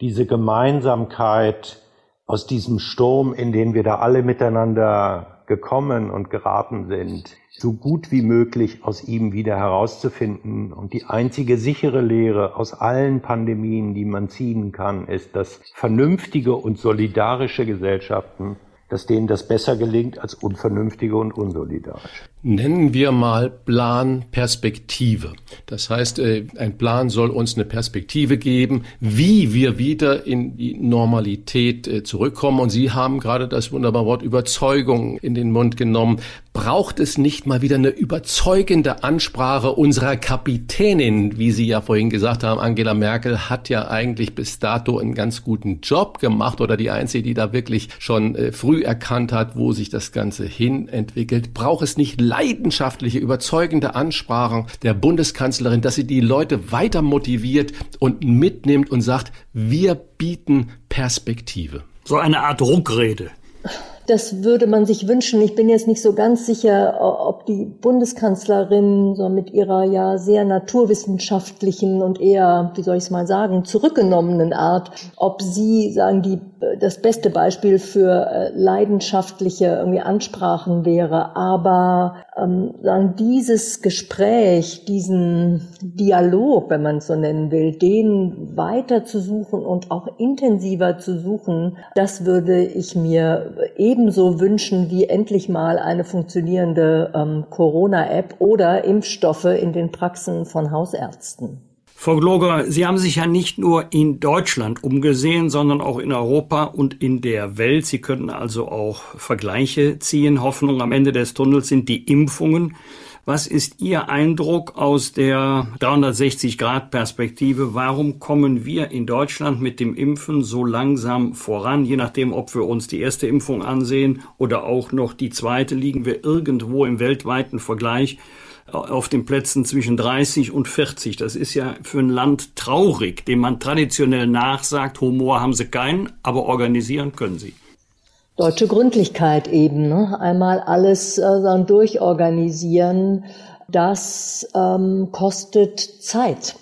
diese Gemeinsamkeit aus diesem Sturm, in den wir da alle miteinander gekommen und geraten sind, so gut wie möglich aus ihm wieder herauszufinden. Und die einzige sichere Lehre aus allen Pandemien, die man ziehen kann, ist, dass vernünftige und solidarische Gesellschaften dass denen das besser gelingt als unvernünftige und unsolidarische. Nennen wir mal Plan Perspektive. Das heißt, äh, ein Plan soll uns eine Perspektive geben, wie wir wieder in die Normalität äh, zurückkommen. Und Sie haben gerade das wunderbare Wort Überzeugung in den Mund genommen. Braucht es nicht mal wieder eine überzeugende Ansprache unserer Kapitänin, wie Sie ja vorhin gesagt haben? Angela Merkel hat ja eigentlich bis dato einen ganz guten Job gemacht oder die einzige, die da wirklich schon äh, früh erkannt hat, wo sich das Ganze hin entwickelt. Braucht es nicht leidenschaftliche, überzeugende Ansprachen der Bundeskanzlerin, dass sie die Leute weiter motiviert und mitnimmt und sagt, wir bieten Perspektive. So eine Art Druckrede. Das würde man sich wünschen. Ich bin jetzt nicht so ganz sicher, ob die Bundeskanzlerin so mit ihrer ja sehr naturwissenschaftlichen und eher, wie soll ich es mal sagen, zurückgenommenen Art, ob sie sagen, die das beste Beispiel für äh, leidenschaftliche irgendwie Ansprachen wäre. Aber ähm, sagen, dieses Gespräch, diesen Dialog, wenn man es so nennen will, den weiter zu suchen und auch intensiver zu suchen, das würde ich mir ebenso wünschen wie endlich mal eine funktionierende ähm, Corona-App oder Impfstoffe in den Praxen von Hausärzten. Frau Gloger, Sie haben sich ja nicht nur in Deutschland umgesehen, sondern auch in Europa und in der Welt. Sie könnten also auch Vergleiche ziehen. Hoffnung am Ende des Tunnels sind die Impfungen. Was ist Ihr Eindruck aus der 360-Grad-Perspektive? Warum kommen wir in Deutschland mit dem Impfen so langsam voran? Je nachdem, ob wir uns die erste Impfung ansehen oder auch noch die zweite, liegen wir irgendwo im weltweiten Vergleich auf den Plätzen zwischen 30 und 40. Das ist ja für ein Land traurig, dem man traditionell nachsagt, Humor haben sie keinen, aber organisieren können sie. Deutsche Gründlichkeit eben, ne? einmal alles äh, durchorganisieren, das ähm, kostet Zeit.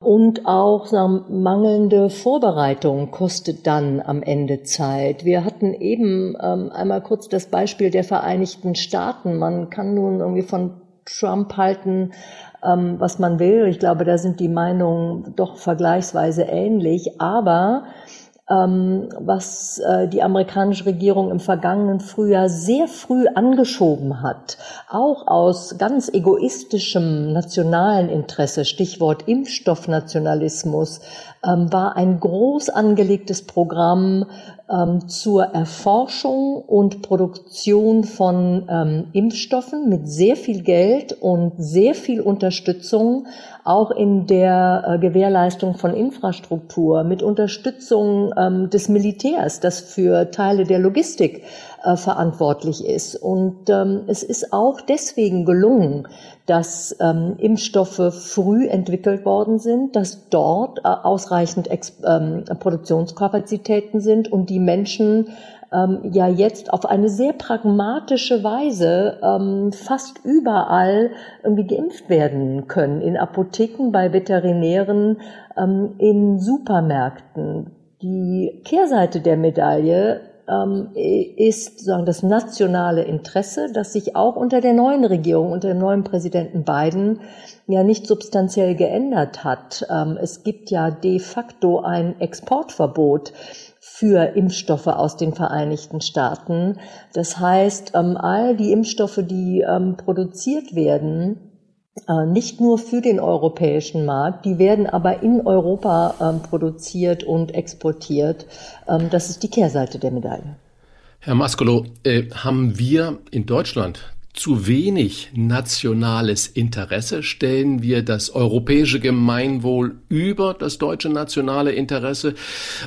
Und auch sagen, mangelnde Vorbereitung kostet dann am Ende Zeit. Wir hatten eben ähm, einmal kurz das Beispiel der Vereinigten Staaten. Man kann nun irgendwie von Trump halten, ähm, was man will. Ich glaube, da sind die Meinungen doch vergleichsweise ähnlich. Aber ähm, was äh, die amerikanische Regierung im vergangenen Frühjahr sehr früh angeschoben hat, auch aus ganz egoistischem nationalen Interesse, Stichwort Impfstoffnationalismus, ähm, war ein groß angelegtes Programm ähm, zur Erforschung und Produktion von ähm, Impfstoffen mit sehr viel Geld und sehr viel Unterstützung, auch in der äh, Gewährleistung von Infrastruktur, mit Unterstützung ähm, des Militärs, das für Teile der Logistik äh, verantwortlich ist. Und ähm, es ist auch deswegen gelungen, dass ähm, Impfstoffe früh entwickelt worden sind, dass dort äh, ausreichend Ex ähm, Produktionskapazitäten sind und die Menschen ähm, ja jetzt auf eine sehr pragmatische Weise ähm, fast überall irgendwie geimpft werden können. In Apotheken, bei Veterinären, ähm, in Supermärkten. Die Kehrseite der Medaille ist sagen, das nationale Interesse, das sich auch unter der neuen Regierung, unter dem neuen Präsidenten Biden ja nicht substanziell geändert hat. Ähm, es gibt ja de facto ein Exportverbot für Impfstoffe aus den Vereinigten Staaten. Das heißt, ähm, all die Impfstoffe, die ähm, produziert werden, nicht nur für den europäischen Markt, die werden aber in Europa ähm, produziert und exportiert. Ähm, das ist die Kehrseite der Medaille. Herr Maskolo, äh, haben wir in Deutschland zu wenig nationales Interesse? Stellen wir das europäische Gemeinwohl über das deutsche nationale Interesse?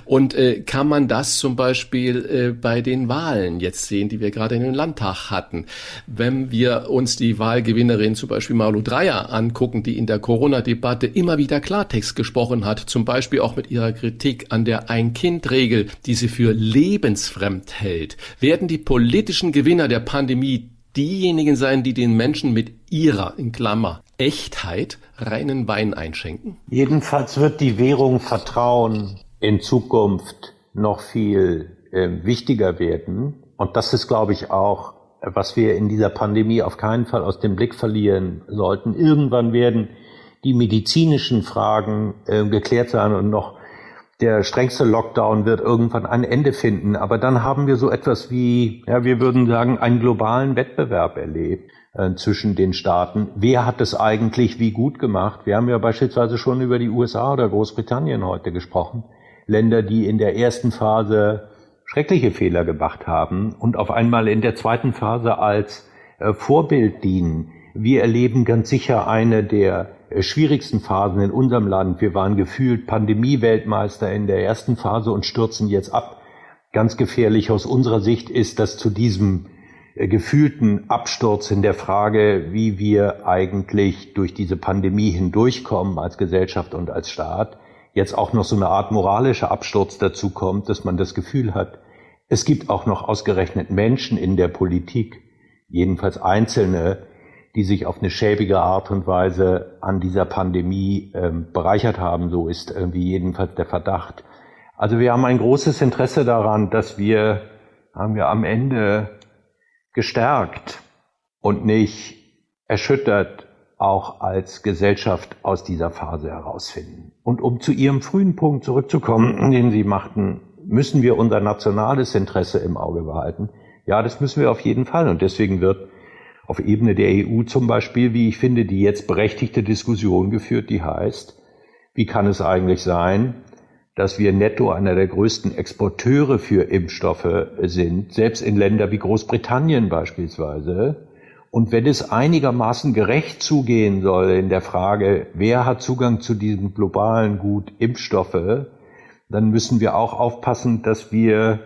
Und äh, kann man das zum Beispiel äh, bei den Wahlen jetzt sehen, die wir gerade in den Landtag hatten? Wenn wir uns die Wahlgewinnerin zum Beispiel Malu Dreyer angucken, die in der Corona-Debatte immer wieder Klartext gesprochen hat, zum Beispiel auch mit ihrer Kritik an der Ein-Kind-Regel, die sie für lebensfremd hält, werden die politischen Gewinner der Pandemie diejenigen sein, die den Menschen mit ihrer, in Klammer, Echtheit reinen Wein einschenken? Jedenfalls wird die Währung Vertrauen in Zukunft noch viel äh, wichtiger werden. Und das ist, glaube ich, auch, was wir in dieser Pandemie auf keinen Fall aus dem Blick verlieren sollten. Irgendwann werden die medizinischen Fragen äh, geklärt sein und noch der strengste Lockdown wird irgendwann ein Ende finden. Aber dann haben wir so etwas wie, ja, wir würden sagen, einen globalen Wettbewerb erlebt äh, zwischen den Staaten. Wer hat es eigentlich wie gut gemacht? Wir haben ja beispielsweise schon über die USA oder Großbritannien heute gesprochen. Länder, die in der ersten Phase schreckliche Fehler gemacht haben und auf einmal in der zweiten Phase als äh, Vorbild dienen. Wir erleben ganz sicher eine der schwierigsten Phasen in unserem Land. Wir waren gefühlt Pandemie-Weltmeister in der ersten Phase und stürzen jetzt ab. Ganz gefährlich aus unserer Sicht ist, dass zu diesem äh, gefühlten Absturz in der Frage, wie wir eigentlich durch diese Pandemie hindurchkommen als Gesellschaft und als Staat, jetzt auch noch so eine Art moralischer Absturz dazu kommt, dass man das Gefühl hat, es gibt auch noch ausgerechnet Menschen in der Politik, jedenfalls Einzelne, die sich auf eine schäbige Art und Weise an dieser Pandemie ähm, bereichert haben. So ist irgendwie jedenfalls der Verdacht. Also wir haben ein großes Interesse daran, dass wir, haben wir am Ende gestärkt und nicht erschüttert auch als Gesellschaft aus dieser Phase herausfinden. Und um zu Ihrem frühen Punkt zurückzukommen, den Sie machten, müssen wir unser nationales Interesse im Auge behalten. Ja, das müssen wir auf jeden Fall. Und deswegen wird auf Ebene der EU zum Beispiel, wie ich finde, die jetzt berechtigte Diskussion geführt, die heißt, wie kann es eigentlich sein, dass wir netto einer der größten Exporteure für Impfstoffe sind, selbst in Länder wie Großbritannien beispielsweise. Und wenn es einigermaßen gerecht zugehen soll in der Frage, wer hat Zugang zu diesem globalen Gut Impfstoffe, dann müssen wir auch aufpassen, dass wir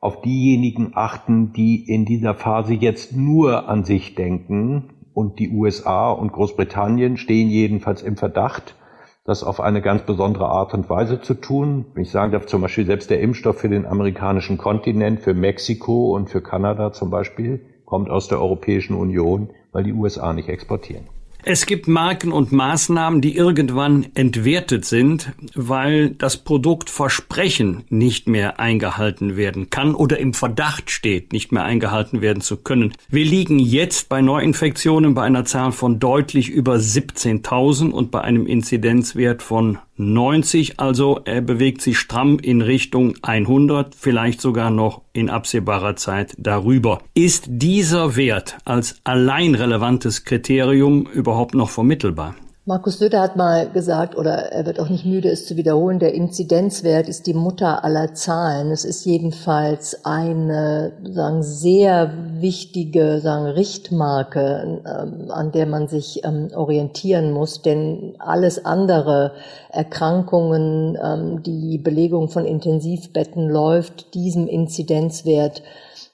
auf diejenigen achten, die in dieser Phase jetzt nur an sich denken. Und die USA und Großbritannien stehen jedenfalls im Verdacht, das auf eine ganz besondere Art und Weise zu tun. Ich sage darf zum Beispiel selbst der Impfstoff für den amerikanischen Kontinent, für Mexiko und für Kanada zum Beispiel, kommt aus der Europäischen Union, weil die USA nicht exportieren. Es gibt Marken und Maßnahmen, die irgendwann entwertet sind, weil das Produktversprechen nicht mehr eingehalten werden kann oder im Verdacht steht, nicht mehr eingehalten werden zu können. Wir liegen jetzt bei Neuinfektionen bei einer Zahl von deutlich über 17.000 und bei einem Inzidenzwert von 90, also er bewegt sich stramm in Richtung 100, vielleicht sogar noch in absehbarer Zeit darüber. Ist dieser Wert als allein relevantes Kriterium überhaupt noch vermittelbar? Markus Söder hat mal gesagt, oder er wird auch nicht müde, es zu wiederholen, der Inzidenzwert ist die Mutter aller Zahlen. Es ist jedenfalls eine sagen, sehr wichtige sagen, Richtmarke, ähm, an der man sich ähm, orientieren muss, denn alles andere, Erkrankungen, ähm, die Belegung von Intensivbetten läuft diesem Inzidenzwert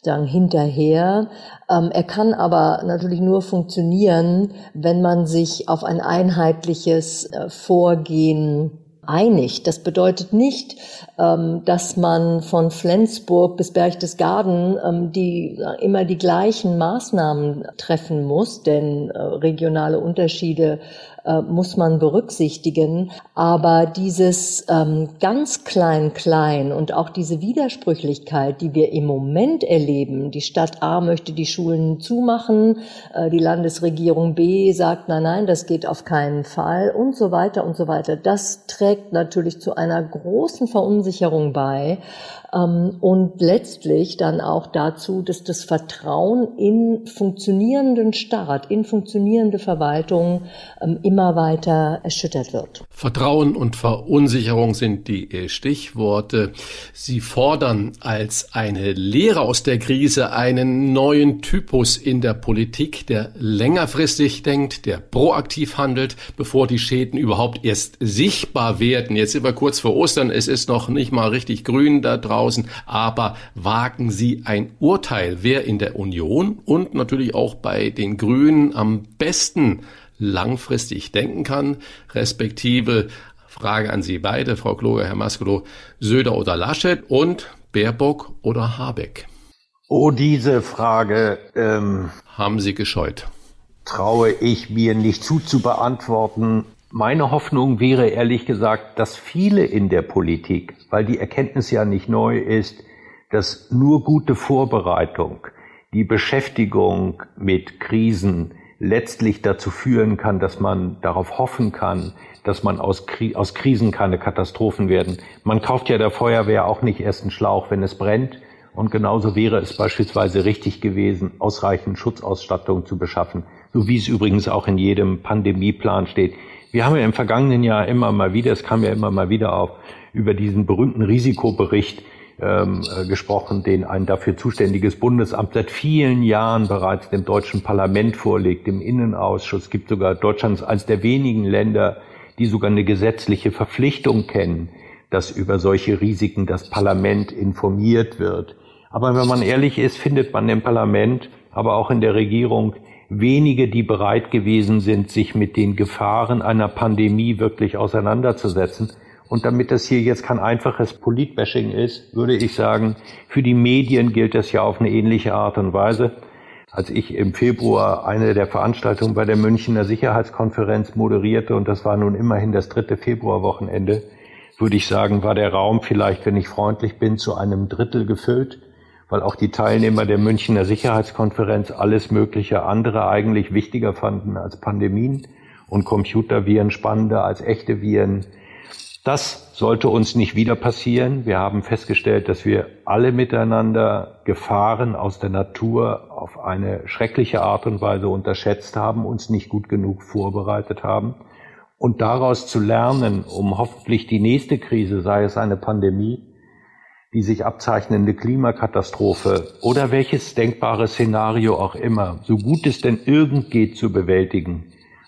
sagen, hinterher. Ähm, er kann aber natürlich nur funktionieren, wenn man sich auf ein einheitliches äh, Vorgehen einig. Das bedeutet nicht, ähm, dass man von Flensburg bis Berchtesgaden ähm, die immer die gleichen Maßnahmen treffen muss, denn äh, regionale Unterschiede äh, muss man berücksichtigen. Aber dieses ähm, ganz klein klein und auch diese Widersprüchlichkeit, die wir im Moment erleben, die Stadt A möchte die Schulen zumachen, äh, die Landesregierung B sagt, nein, nein, das geht auf keinen Fall und so weiter und so weiter. Das trägt natürlich zu einer großen Verunsicherung bei und letztlich dann auch dazu, dass das Vertrauen in funktionierenden Staat, in funktionierende Verwaltung ähm, immer weiter erschüttert wird. Vertrauen und Verunsicherung sind die Stichworte. Sie fordern als eine Lehre aus der Krise einen neuen Typus in der Politik, der längerfristig denkt, der proaktiv handelt, bevor die Schäden überhaupt erst sichtbar werden. Jetzt sind wir kurz vor Ostern, es ist noch nicht mal richtig grün da draußen draußen, aber wagen Sie ein Urteil, wer in der Union und natürlich auch bei den Grünen am besten langfristig denken kann, respektive Frage an Sie beide, Frau Kloger, Herr Maskelo, Söder oder Laschet und Baerbock oder Habeck? Oh, diese Frage ähm, haben Sie gescheut. Traue ich mir nicht zu zu beantworten. Meine Hoffnung wäre ehrlich gesagt, dass viele in der Politik, weil die Erkenntnis ja nicht neu ist, dass nur gute Vorbereitung, die Beschäftigung mit Krisen letztlich dazu führen kann, dass man darauf hoffen kann, dass man aus, Kri aus Krisen keine Katastrophen werden. Man kauft ja der Feuerwehr auch nicht erst einen Schlauch, wenn es brennt. Und genauso wäre es beispielsweise richtig gewesen, ausreichend Schutzausstattung zu beschaffen, so wie es übrigens auch in jedem Pandemieplan steht. Wir haben ja im vergangenen Jahr immer mal wieder, es kam ja immer mal wieder auf, über diesen berühmten Risikobericht ähm, äh, gesprochen, den ein dafür zuständiges Bundesamt seit vielen Jahren bereits dem deutschen Parlament vorlegt, im Innenausschuss. Es gibt sogar Deutschland als der wenigen Länder, die sogar eine gesetzliche Verpflichtung kennen, dass über solche Risiken das Parlament informiert wird. Aber wenn man ehrlich ist, findet man im Parlament, aber auch in der Regierung wenige, die bereit gewesen sind, sich mit den Gefahren einer Pandemie wirklich auseinanderzusetzen. Und damit das hier jetzt kein einfaches Politbashing ist, würde ich sagen, für die Medien gilt das ja auf eine ähnliche Art und Weise. Als ich im Februar eine der Veranstaltungen bei der Münchner Sicherheitskonferenz moderierte, und das war nun immerhin das dritte Februarwochenende, würde ich sagen, war der Raum vielleicht, wenn ich freundlich bin, zu einem Drittel gefüllt weil auch die Teilnehmer der Münchner Sicherheitskonferenz alles mögliche andere eigentlich wichtiger fanden als Pandemien und Computerviren spannender als echte Viren. Das sollte uns nicht wieder passieren. Wir haben festgestellt, dass wir alle miteinander Gefahren aus der Natur auf eine schreckliche Art und Weise unterschätzt haben, uns nicht gut genug vorbereitet haben. Und daraus zu lernen, um hoffentlich die nächste Krise, sei es eine Pandemie, die sich abzeichnende Klimakatastrophe oder welches denkbare Szenario auch immer, so gut es denn irgend geht, zu bewältigen.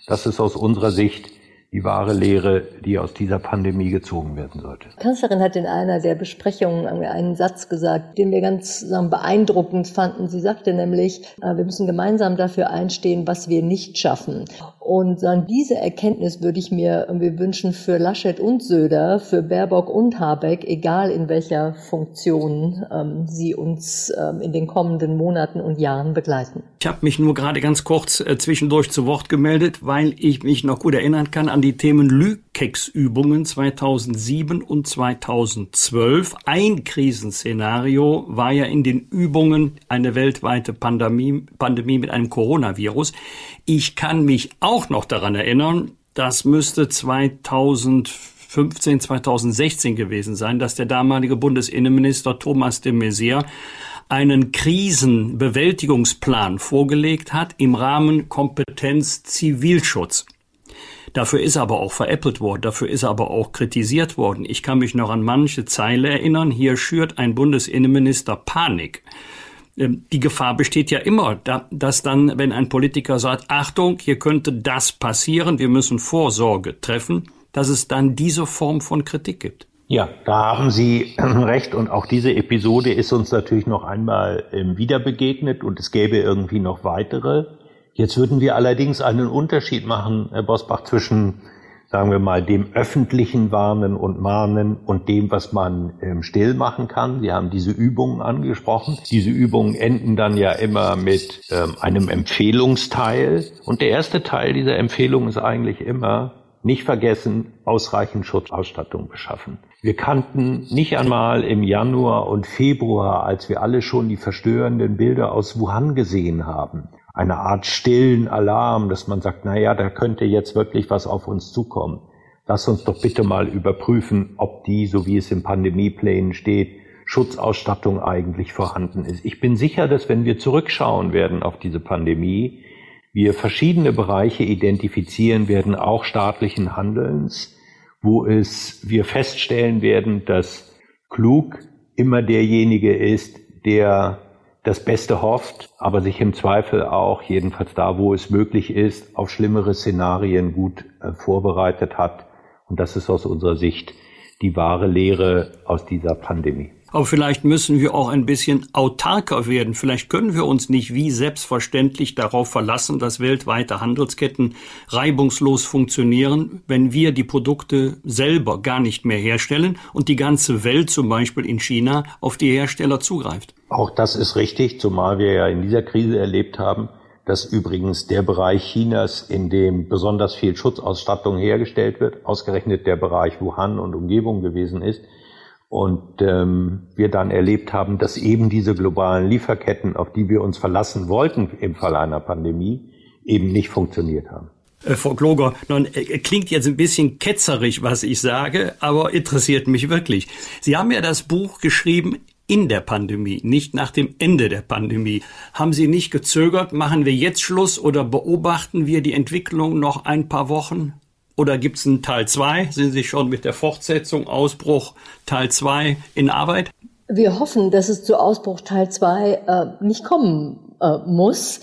Das ist aus unserer Sicht die wahre Lehre, die aus dieser Pandemie gezogen werden sollte. Die Kanzlerin hat in einer der Besprechungen einen Satz gesagt, den wir ganz beeindruckend fanden. Sie sagte nämlich, äh, wir müssen gemeinsam dafür einstehen, was wir nicht schaffen. Und dann diese Erkenntnis würde ich mir irgendwie wünschen für Laschet und Söder, für Baerbock und Habeck, egal in welcher Funktion ähm, sie uns ähm, in den kommenden Monaten und Jahren begleiten. Ich habe mich nur gerade ganz kurz äh, zwischendurch zu Wort gemeldet, weil ich mich noch gut erinnern kann an die Themen Lükex-Übungen 2007 und 2012. Ein Krisenszenario war ja in den Übungen eine weltweite Pandemie, Pandemie mit einem Coronavirus. Ich kann mich auch noch daran erinnern, das müsste 2015, 2016 gewesen sein, dass der damalige Bundesinnenminister Thomas de Maizière einen Krisenbewältigungsplan vorgelegt hat im Rahmen Kompetenz Zivilschutz. Dafür ist er aber auch veräppelt worden, dafür ist er aber auch kritisiert worden. Ich kann mich noch an manche Zeile erinnern, hier schürt ein Bundesinnenminister Panik. Ähm, die Gefahr besteht ja immer, dass dann, wenn ein Politiker sagt, Achtung, hier könnte das passieren, wir müssen Vorsorge treffen, dass es dann diese Form von Kritik gibt. Ja, da haben Sie recht und auch diese Episode ist uns natürlich noch einmal ähm, wieder begegnet und es gäbe irgendwie noch weitere. Jetzt würden wir allerdings einen Unterschied machen, Herr Bosbach, zwischen sagen wir mal, dem öffentlichen Warnen und Mahnen und dem, was man ähm, still machen kann. Sie haben diese Übungen angesprochen. Diese Übungen enden dann ja immer mit ähm, einem Empfehlungsteil. Und der erste Teil dieser Empfehlung ist eigentlich immer, nicht vergessen, ausreichend Schutzausstattung beschaffen. Wir kannten nicht einmal im Januar und Februar, als wir alle schon die verstörenden Bilder aus Wuhan gesehen haben, eine Art stillen Alarm, dass man sagt, na ja, da könnte jetzt wirklich was auf uns zukommen. Lass uns doch bitte mal überprüfen, ob die, so wie es im Pandemieplänen steht, Schutzausstattung eigentlich vorhanden ist. Ich bin sicher, dass wenn wir zurückschauen werden auf diese Pandemie, wir verschiedene Bereiche identifizieren werden, auch staatlichen Handelns, wo es wir feststellen werden, dass klug immer derjenige ist, der das Beste hofft, aber sich im Zweifel auch, jedenfalls da, wo es möglich ist, auf schlimmere Szenarien gut äh, vorbereitet hat. Und das ist aus unserer Sicht die wahre Lehre aus dieser Pandemie. Aber vielleicht müssen wir auch ein bisschen autarker werden. Vielleicht können wir uns nicht wie selbstverständlich darauf verlassen, dass weltweite Handelsketten reibungslos funktionieren, wenn wir die Produkte selber gar nicht mehr herstellen und die ganze Welt zum Beispiel in China auf die Hersteller zugreift. Auch das ist richtig, zumal wir ja in dieser Krise erlebt haben, dass übrigens der Bereich Chinas, in dem besonders viel Schutzausstattung hergestellt wird, ausgerechnet der Bereich Wuhan und Umgebung gewesen ist, und ähm, wir dann erlebt haben, dass eben diese globalen Lieferketten, auf die wir uns verlassen wollten im Fall einer Pandemie, eben nicht funktioniert haben. Äh, Frau Kloger, nun, äh, klingt jetzt ein bisschen ketzerig, was ich sage, aber interessiert mich wirklich. Sie haben ja das Buch geschrieben in der Pandemie, nicht nach dem Ende der Pandemie. Haben Sie nicht gezögert, machen wir jetzt Schluss oder beobachten wir die Entwicklung noch ein paar Wochen? Oder gibt es einen Teil 2? Sind Sie schon mit der Fortsetzung, Ausbruch Teil 2 in Arbeit? Wir hoffen, dass es zu Ausbruch Teil 2 äh, nicht kommen äh, muss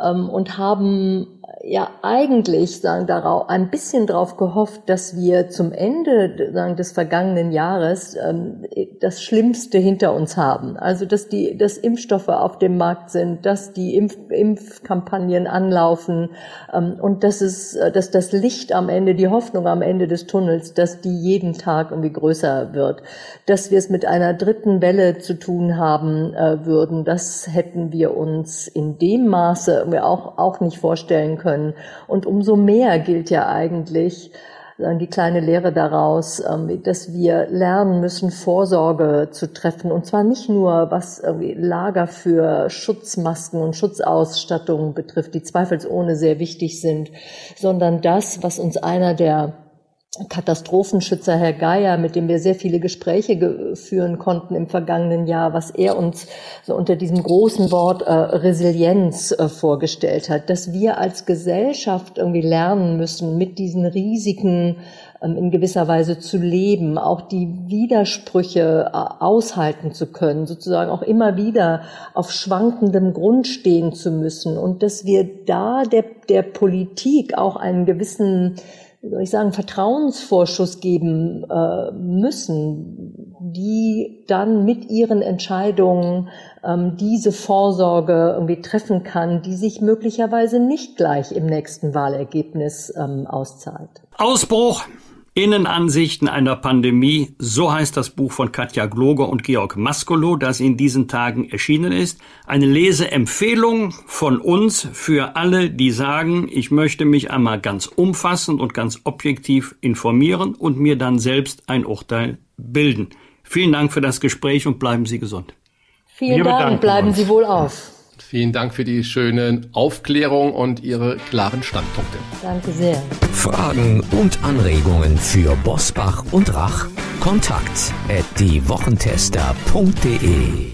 ähm, und haben ja eigentlich sagen darauf ein bisschen darauf gehofft, dass wir zum Ende sagen, des vergangenen Jahres ähm, das Schlimmste hinter uns haben. Also dass die dass Impfstoffe auf dem Markt sind, dass die Impf Impfkampagnen anlaufen ähm, und dass es dass das Licht am Ende, die Hoffnung am Ende des Tunnels, dass die jeden Tag irgendwie größer wird, dass wir es mit einer dritten Welle zu tun haben äh, würden. Das hätten wir uns in dem Maße auch auch nicht vorstellen können können. Und umso mehr gilt ja eigentlich, die kleine Lehre daraus, ähm, dass wir lernen müssen, Vorsorge zu treffen. Und zwar nicht nur, was Lager für Schutzmasken und Schutzausstattungen betrifft, die zweifelsohne sehr wichtig sind, sondern das, was uns einer der Katastrophenschützer Herr Geier, mit dem wir sehr viele Gespräche führen konnten im vergangenen Jahr, was er uns so unter diesem großen Wort äh, Resilienz äh, vorgestellt hat, dass wir als Gesellschaft irgendwie lernen müssen, mit diesen Risiken ähm, in gewisser Weise zu leben, auch die Widersprüche äh, aushalten zu können, sozusagen auch immer wieder auf schwankendem Grund stehen zu müssen. Und dass wir da der, der Politik auch einen gewissen wie soll ich sagen, Vertrauensvorschuss geben äh, müssen, die dann mit ihren Entscheidungen ähm, diese Vorsorge irgendwie treffen kann, die sich möglicherweise nicht gleich im nächsten Wahlergebnis ähm, auszahlt. Ausbruch Innenansichten einer Pandemie, so heißt das Buch von Katja Gloger und Georg Maskolo, das in diesen Tagen erschienen ist. Eine Leseempfehlung von uns für alle, die sagen, ich möchte mich einmal ganz umfassend und ganz objektiv informieren und mir dann selbst ein Urteil bilden. Vielen Dank für das Gespräch und bleiben Sie gesund. Vielen Dank, bleiben Sie wohl auf. Vielen Dank für die schönen Aufklärung und Ihre klaren Standpunkte. Danke sehr. Fragen und Anregungen für Bosbach und Rach? Kontakt at diewochentester.de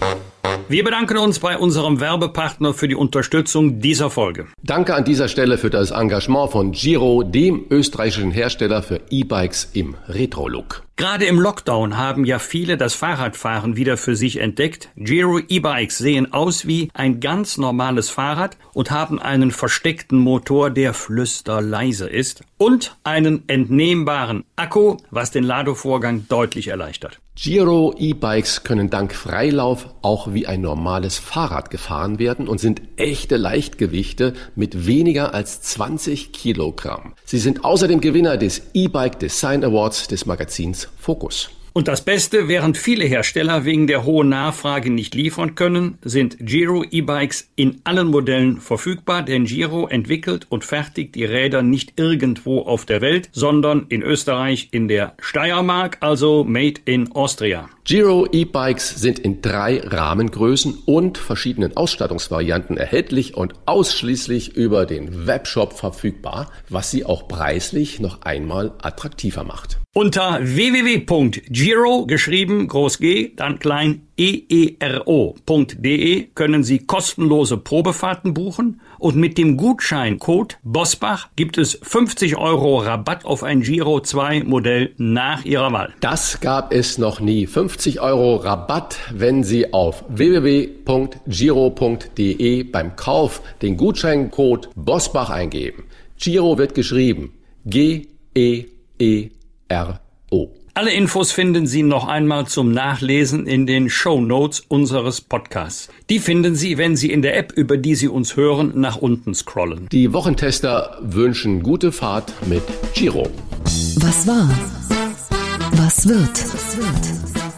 wir bedanken uns bei unserem Werbepartner für die Unterstützung dieser Folge. Danke an dieser Stelle für das Engagement von Giro, dem österreichischen Hersteller für E-Bikes im Retro-Look. Gerade im Lockdown haben ja viele das Fahrradfahren wieder für sich entdeckt. Giro E-Bikes sehen aus wie ein ganz normales Fahrrad und haben einen versteckten Motor, der flüsterleise ist und einen entnehmbaren Akku, was den Ladevorgang deutlich erleichtert. Giro E-Bikes können dank Freilauf auch wie ein normales Fahrrad gefahren werden und sind echte Leichtgewichte mit weniger als 20 Kilogramm. Sie sind außerdem Gewinner des E-Bike Design Awards des Magazins Focus. Und das Beste, während viele Hersteller wegen der hohen Nachfrage nicht liefern können, sind Giro E-Bikes in allen Modellen verfügbar, denn Giro entwickelt und fertigt die Räder nicht irgendwo auf der Welt, sondern in Österreich in der Steiermark, also made in Austria. Giro E-Bikes sind in drei Rahmengrößen und verschiedenen Ausstattungsvarianten erhältlich und ausschließlich über den Webshop verfügbar, was sie auch preislich noch einmal attraktiver macht. Unter www.giro geschrieben groß G, dann klein eero.de können Sie kostenlose Probefahrten buchen und mit dem Gutscheincode Bosbach gibt es 50 Euro Rabatt auf ein Giro 2 Modell nach Ihrer Wahl. Das gab es noch nie. 50 Euro Rabatt, wenn Sie auf www.giro.de beim Kauf den Gutscheincode Bosbach eingeben. Giro wird geschrieben G E E R-O. Alle Infos finden Sie noch einmal zum Nachlesen in den Show Notes unseres Podcasts. Die finden Sie, wenn Sie in der App, über die Sie uns hören, nach unten scrollen. Die Wochentester wünschen gute Fahrt mit Giro. Was war? Was wird?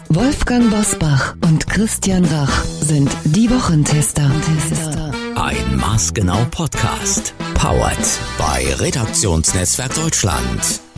Wolfgang Bosbach und Christian Rach sind die Wochentester. Ein Maßgenau Podcast. Powered bei Redaktionsnetzwerk Deutschland